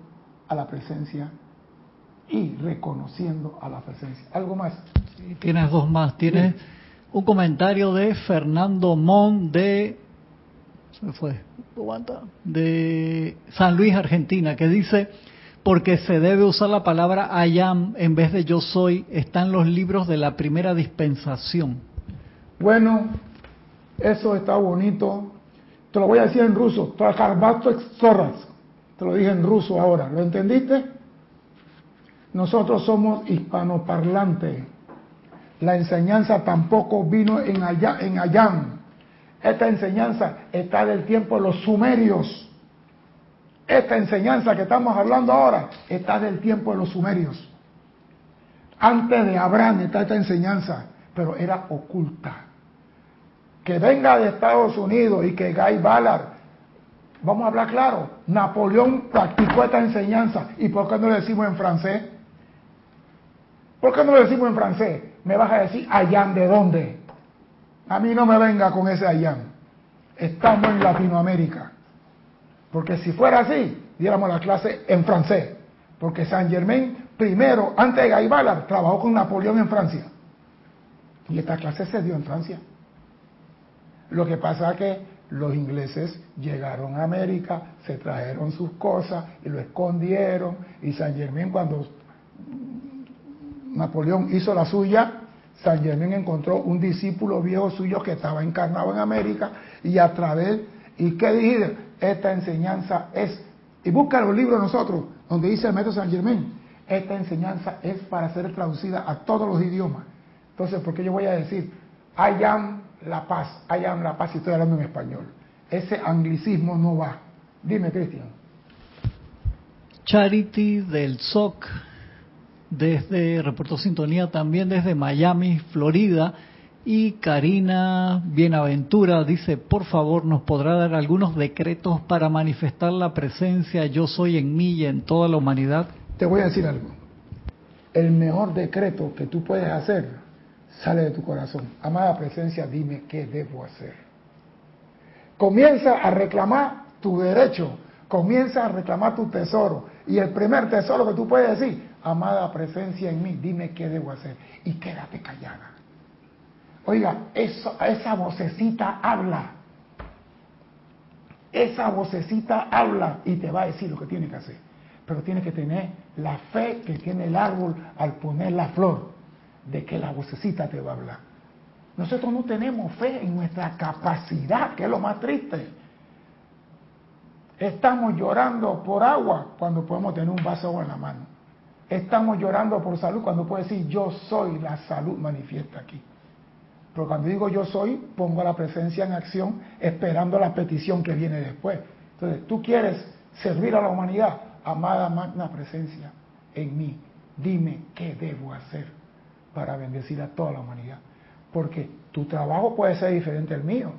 a la presencia y reconociendo a la presencia. ¿Algo más? Sí, tienes dos más. Tienes un comentario de Fernando Mon de de San Luis, Argentina, que dice, porque se debe usar la palabra ayam en vez de yo soy, están los libros de la primera dispensación. Bueno, eso está bonito. Te lo voy a decir en ruso. Te lo dije en ruso ahora. ¿Lo entendiste? Nosotros somos hispanoparlantes. La enseñanza tampoco vino en, allá, en Ayam. Esta enseñanza está del tiempo de los sumerios. Esta enseñanza que estamos hablando ahora está del tiempo de los sumerios. Antes de Abraham está esta enseñanza, pero era oculta. Que venga de Estados Unidos y que Guy Ballard, vamos a hablar claro, Napoleón practicó esta enseñanza. ¿Y por qué no lo decimos en francés? ¿Por qué no lo decimos en francés? Me vas a decir, allá de dónde? A mí no me venga con ese allán. Estamos en Latinoamérica. Porque si fuera así, diéramos la clase en francés. Porque Saint Germain, primero, antes de Gaibala, trabajó con Napoleón en Francia. Y esta clase se dio en Francia. Lo que pasa es que los ingleses llegaron a América, se trajeron sus cosas y lo escondieron. Y Saint Germain, cuando Napoleón hizo la suya, San Germán encontró un discípulo viejo suyo que estaba encarnado en América y a través, ¿y qué dije? Esta enseñanza es, y busca los libros nosotros, donde dice el método San Germán, esta enseñanza es para ser traducida a todos los idiomas. Entonces, ¿por qué yo voy a decir, I am la paz, I am la paz, y estoy hablando en español? Ese anglicismo no va. Dime, Cristian. Charity del SOC desde Reporto Sintonía también desde Miami, Florida. Y Karina Bienaventura dice, por favor, ¿nos podrá dar algunos decretos para manifestar la presencia yo soy en mí y en toda la humanidad? Te voy a decir algo. El mejor decreto que tú puedes hacer sale de tu corazón. Amada presencia, dime qué debo hacer. Comienza a reclamar tu derecho, comienza a reclamar tu tesoro. Y el primer tesoro que tú puedes decir, amada presencia en mí, dime qué debo hacer. Y quédate callada. Oiga, eso, esa vocecita habla. Esa vocecita habla y te va a decir lo que tiene que hacer. Pero tiene que tener la fe que tiene el árbol al poner la flor, de que la vocecita te va a hablar. Nosotros no tenemos fe en nuestra capacidad, que es lo más triste. Estamos llorando por agua cuando podemos tener un vaso en la mano. Estamos llorando por salud cuando puede decir yo soy la salud manifiesta aquí. Pero cuando digo yo soy, pongo la presencia en acción esperando la petición que viene después. Entonces, tú quieres servir a la humanidad, amada magna presencia en mí. Dime qué debo hacer para bendecir a toda la humanidad. Porque tu trabajo puede ser diferente al mío.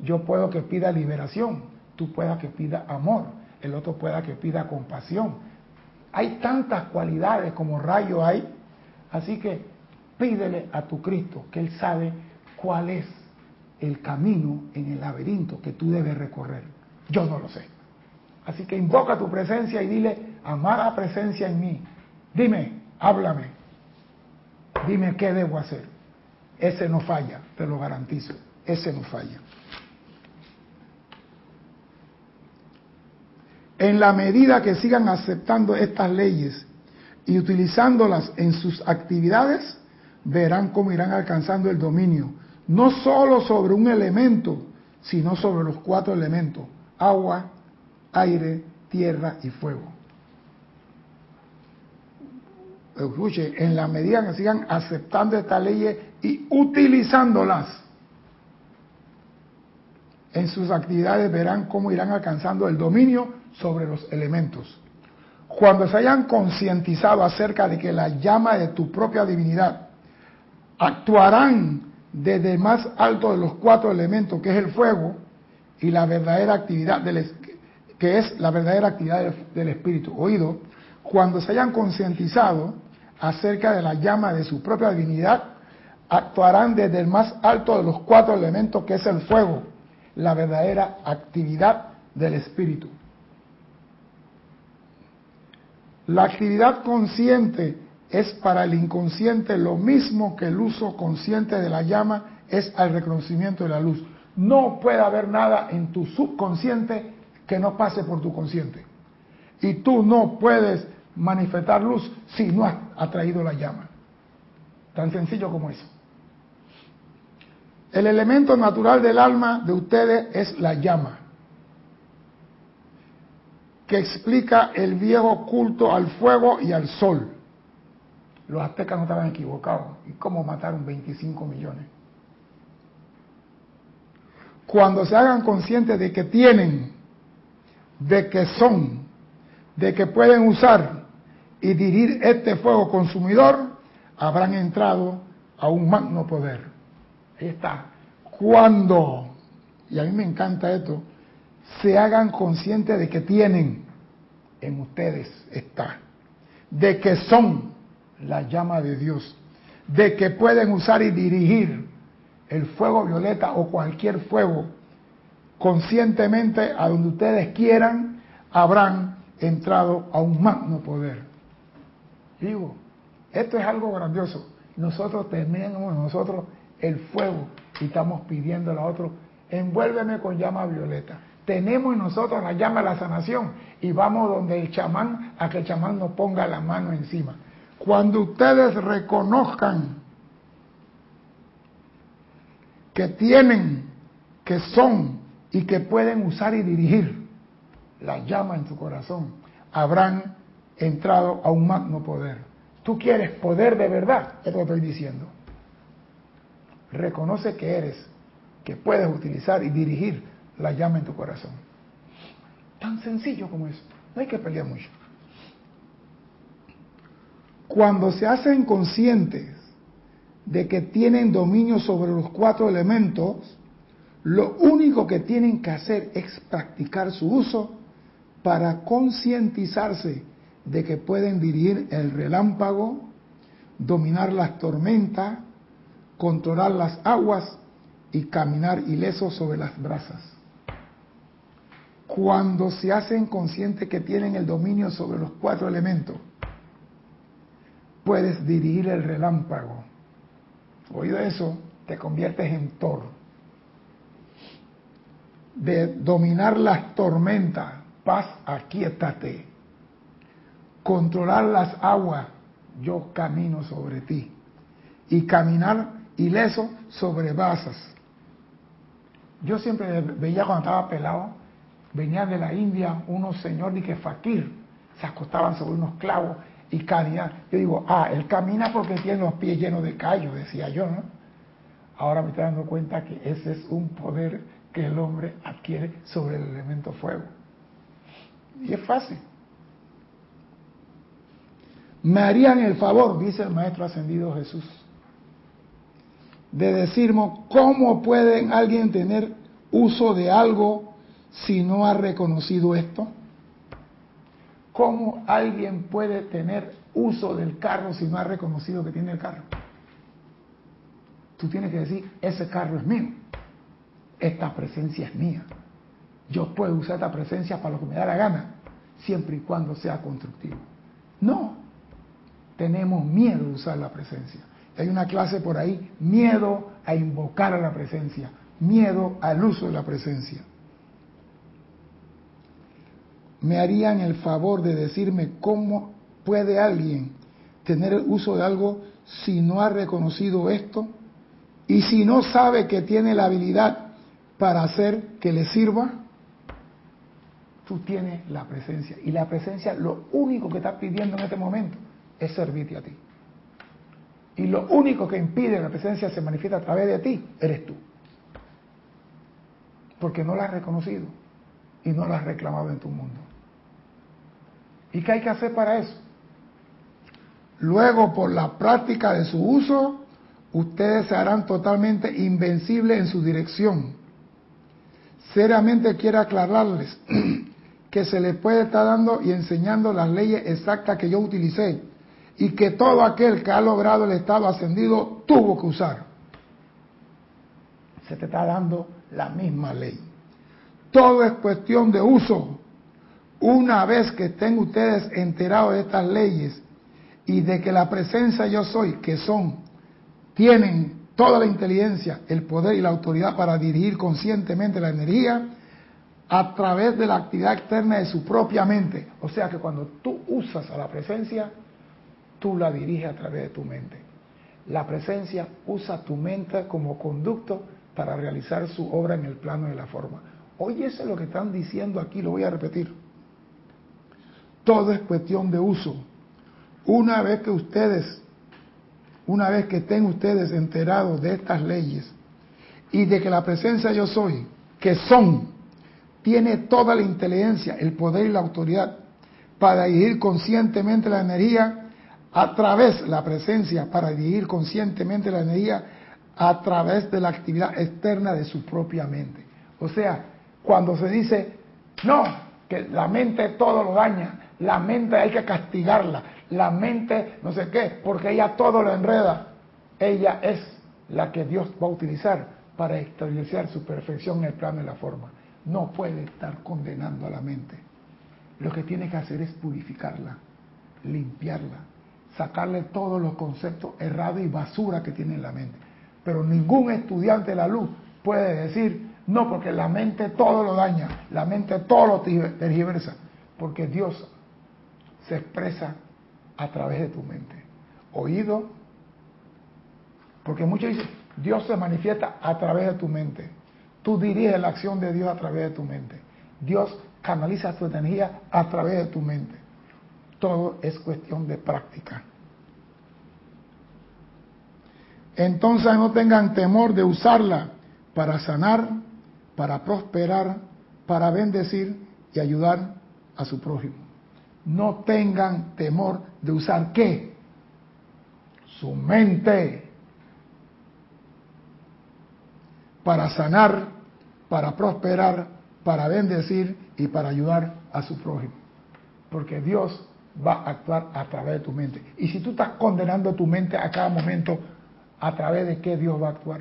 Yo puedo que pida liberación, tú puedas que pida amor, el otro pueda que pida compasión, hay tantas cualidades como rayo hay, así que pídele a tu Cristo que Él sabe cuál es el camino en el laberinto que tú debes recorrer. Yo no lo sé. Así que invoca tu presencia y dile, amada presencia en mí, dime, háblame, dime qué debo hacer. Ese no falla, te lo garantizo, ese no falla. En la medida que sigan aceptando estas leyes y utilizándolas en sus actividades, verán cómo irán alcanzando el dominio, no solo sobre un elemento, sino sobre los cuatro elementos, agua, aire, tierra y fuego. Escuche, en la medida que sigan aceptando estas leyes y utilizándolas, en sus actividades verán cómo irán alcanzando el dominio sobre los elementos. Cuando se hayan concientizado acerca de que la llama de tu propia divinidad actuarán desde el más alto de los cuatro elementos, que es el fuego, y la verdadera actividad del, que es la verdadera actividad del, del espíritu. Oído, cuando se hayan concientizado acerca de la llama de su propia divinidad, actuarán desde el más alto de los cuatro elementos, que es el fuego, la verdadera actividad del espíritu. La actividad consciente es para el inconsciente lo mismo que el uso consciente de la llama es al reconocimiento de la luz. No puede haber nada en tu subconsciente que no pase por tu consciente. Y tú no puedes manifestar luz si no has atraído la llama. Tan sencillo como eso. El elemento natural del alma de ustedes es la llama, que explica el viejo culto al fuego y al sol. Los aztecas no estaban equivocados. ¿Y cómo mataron 25 millones? Cuando se hagan conscientes de que tienen, de que son, de que pueden usar y dirigir este fuego consumidor, habrán entrado a un magno poder. Ahí está. Cuando, y a mí me encanta esto, se hagan conscientes de que tienen, en ustedes está, de que son la llama de Dios, de que pueden usar y dirigir el fuego violeta o cualquier fuego conscientemente a donde ustedes quieran, habrán entrado a un magno poder. Digo, esto es algo grandioso. Nosotros tenemos nosotros el fuego y estamos pidiendo a otro, envuélveme con llama violeta. Tenemos en nosotros la llama de la sanación y vamos donde el chamán a que el chamán nos ponga la mano encima. Cuando ustedes reconozcan que tienen, que son y que pueden usar y dirigir la llama en su corazón, habrán entrado a un magno poder. Tú quieres poder de verdad, es lo estoy diciendo. Reconoce que eres, que puedes utilizar y dirigir la llama en tu corazón. Tan sencillo como eso. No hay que pelear mucho. Cuando se hacen conscientes de que tienen dominio sobre los cuatro elementos, lo único que tienen que hacer es practicar su uso para concientizarse de que pueden dirigir el relámpago, dominar las tormentas, controlar las aguas y caminar ilesos sobre las brasas. Cuando se hacen conscientes que tienen el dominio sobre los cuatro elementos, puedes dirigir el relámpago. Oído eso, te conviertes en Thor. De dominar las tormentas, paz, aquíétate. Controlar las aguas, yo camino sobre ti. Y caminar ileso sobre basas. Yo siempre veía cuando estaba pelado, venía de la India unos señores que fakir, se acostaban sobre unos clavos y caminar. Yo digo, ah, él camina porque tiene los pies llenos de callos, decía yo, ¿no? Ahora me estoy dando cuenta que ese es un poder que el hombre adquiere sobre el elemento fuego. Y es fácil. Me harían el favor, dice el Maestro Ascendido Jesús, de decirme cómo puede alguien tener uso de algo si no ha reconocido esto. ¿Cómo alguien puede tener uso del carro si no ha reconocido que tiene el carro? Tú tienes que decir, ese carro es mío, esta presencia es mía. Yo puedo usar esta presencia para lo que me da la gana, siempre y cuando sea constructivo. No, tenemos miedo de usar la presencia. Hay una clase por ahí, miedo a invocar a la presencia, miedo al uso de la presencia me harían el favor de decirme cómo puede alguien tener el uso de algo si no ha reconocido esto y si no sabe que tiene la habilidad para hacer que le sirva. Tú tienes la presencia y la presencia lo único que está pidiendo en este momento es servirte a ti. Y lo único que impide que la presencia se manifieste a través de ti eres tú. porque no la has reconocido y no la has reclamado en tu mundo. ¿Y qué hay que hacer para eso? Luego, por la práctica de su uso, ustedes se harán totalmente invencibles en su dirección. Seriamente quiero aclararles *clears throat* que se les puede estar dando y enseñando las leyes exactas que yo utilicé y que todo aquel que ha logrado el estado ascendido tuvo que usar. Se te está dando la misma ley. Todo es cuestión de uso. Una vez que estén ustedes enterados de estas leyes y de que la presencia yo soy, que son, tienen toda la inteligencia, el poder y la autoridad para dirigir conscientemente la energía a través de la actividad externa de su propia mente. O sea que cuando tú usas a la presencia, tú la diriges a través de tu mente. La presencia usa tu mente como conducto para realizar su obra en el plano de la forma. Oye, eso es lo que están diciendo aquí, lo voy a repetir. Todo es cuestión de uso. Una vez que ustedes, una vez que estén ustedes enterados de estas leyes y de que la presencia yo soy, que son, tiene toda la inteligencia, el poder y la autoridad para dirigir conscientemente la energía a través, la presencia para dirigir conscientemente la energía a través de la actividad externa de su propia mente. O sea, cuando se dice, no, que la mente todo lo daña, la mente hay que castigarla, la mente no sé qué, porque ella todo lo enreda. Ella es la que Dios va a utilizar para establecer su perfección en el plano de la forma. No puede estar condenando a la mente. Lo que tiene que hacer es purificarla, limpiarla, sacarle todos los conceptos errados y basura que tiene en la mente. Pero ningún estudiante de la luz puede decir, no, porque la mente todo lo daña, la mente todo lo tergiversa, porque Dios se expresa a través de tu mente. Oído, porque muchos dicen, Dios se manifiesta a través de tu mente. Tú diriges la acción de Dios a través de tu mente. Dios canaliza tu energía a través de tu mente. Todo es cuestión de práctica. Entonces no tengan temor de usarla para sanar, para prosperar, para bendecir y ayudar a su prójimo no tengan temor de usar qué? Su mente para sanar, para prosperar, para bendecir y para ayudar a su prójimo. Porque Dios va a actuar a través de tu mente. Y si tú estás condenando tu mente a cada momento, ¿a través de qué Dios va a actuar?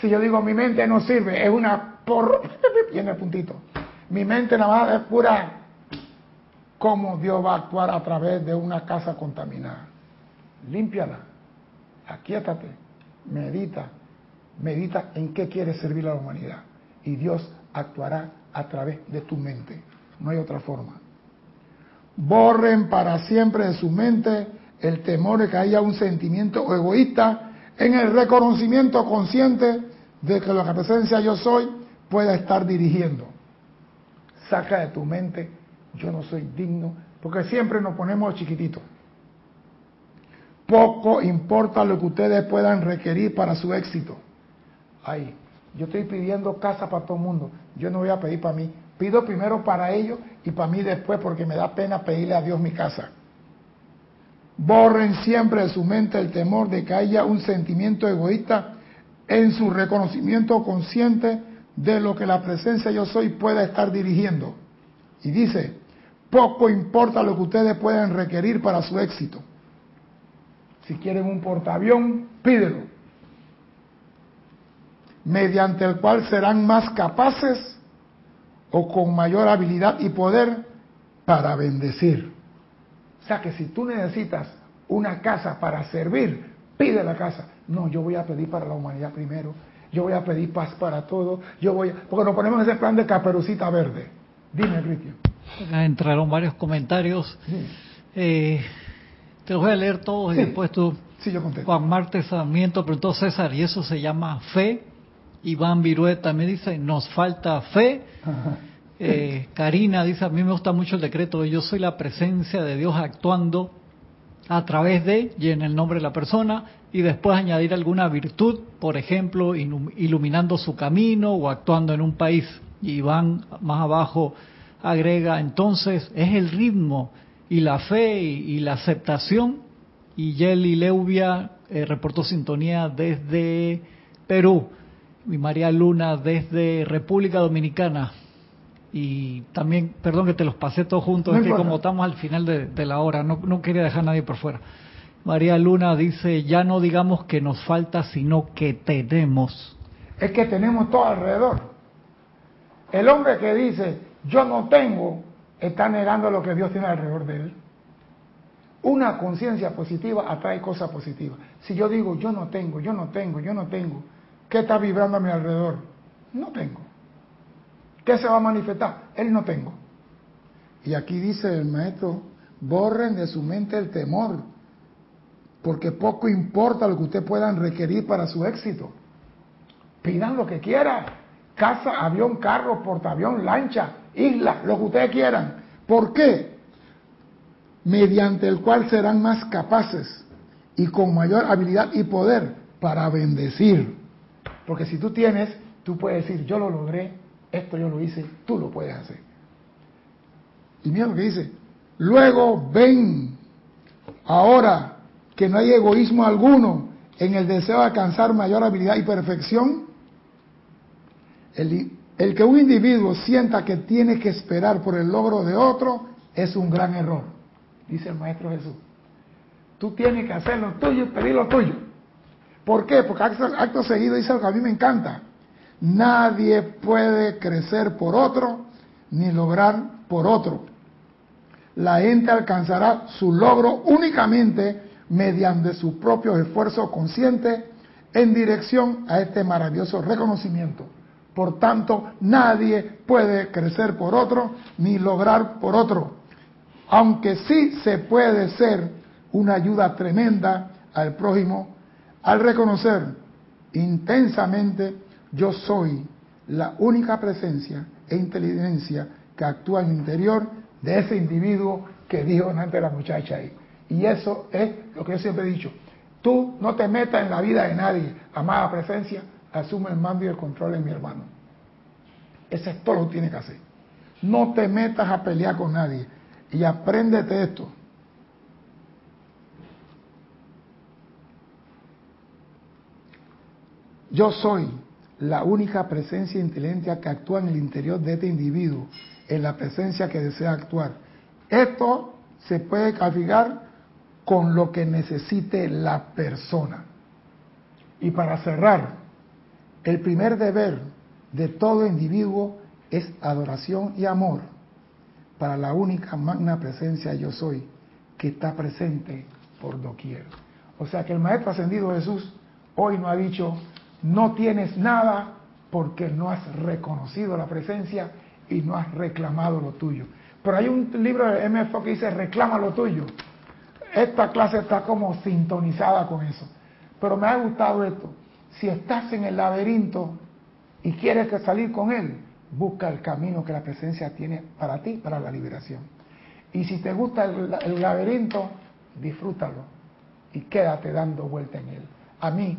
Si yo digo mi mente no sirve, es una por... *laughs* tiene puntito. Mi mente nada más es pura cómo Dios va a actuar a través de una casa contaminada. Límpiala, aquíétate, medita, medita en qué quieres servir a la humanidad y Dios actuará a través de tu mente. No hay otra forma. Borren para siempre de su mente el temor de que haya un sentimiento egoísta en el reconocimiento consciente de que la presencia yo soy pueda estar dirigiendo. Saca de tu mente yo no soy digno, porque siempre nos ponemos chiquititos. Poco importa lo que ustedes puedan requerir para su éxito. Ay, yo estoy pidiendo casa para todo el mundo, yo no voy a pedir para mí. Pido primero para ellos y para mí después porque me da pena pedirle a Dios mi casa. Borren siempre de su mente el temor de que haya un sentimiento egoísta en su reconocimiento consciente de lo que la presencia yo soy pueda estar dirigiendo. Y dice, poco importa lo que ustedes puedan requerir para su éxito. Si quieren un portaavión, pídelo. Mediante el cual serán más capaces o con mayor habilidad y poder para bendecir. O sea que si tú necesitas una casa para servir, pide la casa. No, yo voy a pedir para la humanidad primero. Yo voy a pedir paz para todo. Yo voy a... Porque nos ponemos en ese plan de caperucita verde. Dime, Cristian. Entraron varios comentarios. Eh, te los voy a leer todos y después tú. Sí, yo Juan Marte Sarmiento preguntó César, ¿y eso se llama fe? Iván Virué también dice, nos falta fe. Eh, Karina dice, a mí me gusta mucho el decreto, yo soy la presencia de Dios actuando a través de y en el nombre de la persona y después añadir alguna virtud, por ejemplo, iluminando su camino o actuando en un país. Y van más abajo, agrega, entonces es el ritmo y la fe y, la aceptación. Y Yeli Leubia eh, reportó sintonía desde Perú y María Luna desde República Dominicana. Y también, perdón que te los pasé todos juntos, es que como estamos al final de, la hora, no, no quería dejar a nadie por fuera. María Luna dice, ya no digamos que nos falta, sino que tenemos. Es que tenemos todo alrededor. El hombre que dice, yo no tengo, está negando lo que Dios tiene alrededor de él. Una conciencia positiva atrae cosas positivas. Si yo digo, yo no tengo, yo no tengo, yo no tengo, ¿qué está vibrando a mi alrededor? No tengo. ¿Qué se va a manifestar? Él no tengo. Y aquí dice el maestro, borren de su mente el temor porque poco importa lo que ustedes puedan requerir para su éxito. Pidan lo que quieran, casa, avión, carro, portaavión, lancha, isla, lo que ustedes quieran. ¿Por qué? Mediante el cual serán más capaces y con mayor habilidad y poder para bendecir. Porque si tú tienes, tú puedes decir, yo lo logré, esto yo lo hice, tú lo puedes hacer. Y mira lo que dice, luego ven, ahora que no hay egoísmo alguno en el deseo de alcanzar mayor habilidad y perfección, el, el, que un individuo sienta que tiene que esperar por el logro de otro es un gran error, dice el Maestro Jesús. Tú tienes que hacer lo tuyo y pedir lo tuyo. ¿Por qué? Porque acto, acto seguido dice algo que a mí me encanta. Nadie puede crecer por otro ni lograr por otro. La gente alcanzará su logro únicamente mediante su propio esfuerzo consciente en dirección a este maravilloso reconocimiento. Por tanto, nadie puede crecer por otro ni lograr por otro, aunque sí se puede ser una ayuda tremenda al prójimo al reconocer intensamente yo soy la única presencia e inteligencia que actúa en el interior de ese individuo que dijo antes la muchacha ahí. Y eso es lo que yo siempre he dicho. Tú no te metas en la vida de nadie. Amada presencia, asume el mando y el control de mi hermano. Ese es todo lo que tienes que hacer. No te metas a pelear con nadie. Y apréndete esto. Yo soy la única presencia inteligente que actúa en el interior de este individuo, en la presencia que desea actuar. Esto se puede calificar con lo que necesite la persona. Y para cerrar, el primer deber de todo individuo es adoración y amor para la única magna presencia yo soy que está presente por doquier. O sea que el Maestro Ascendido Jesús hoy no ha dicho, no tienes nada porque no has reconocido la presencia y no has reclamado lo tuyo. Pero hay un libro de MFO que dice, reclama lo tuyo esta clase está como sintonizada con eso. Pero me ha gustado esto. Si estás en el laberinto y quieres salir con él, busca el camino que la presencia tiene para ti, para la liberación. Y si te gusta el, laberinto, disfrútalo y quédate dando vuelta en él. A mí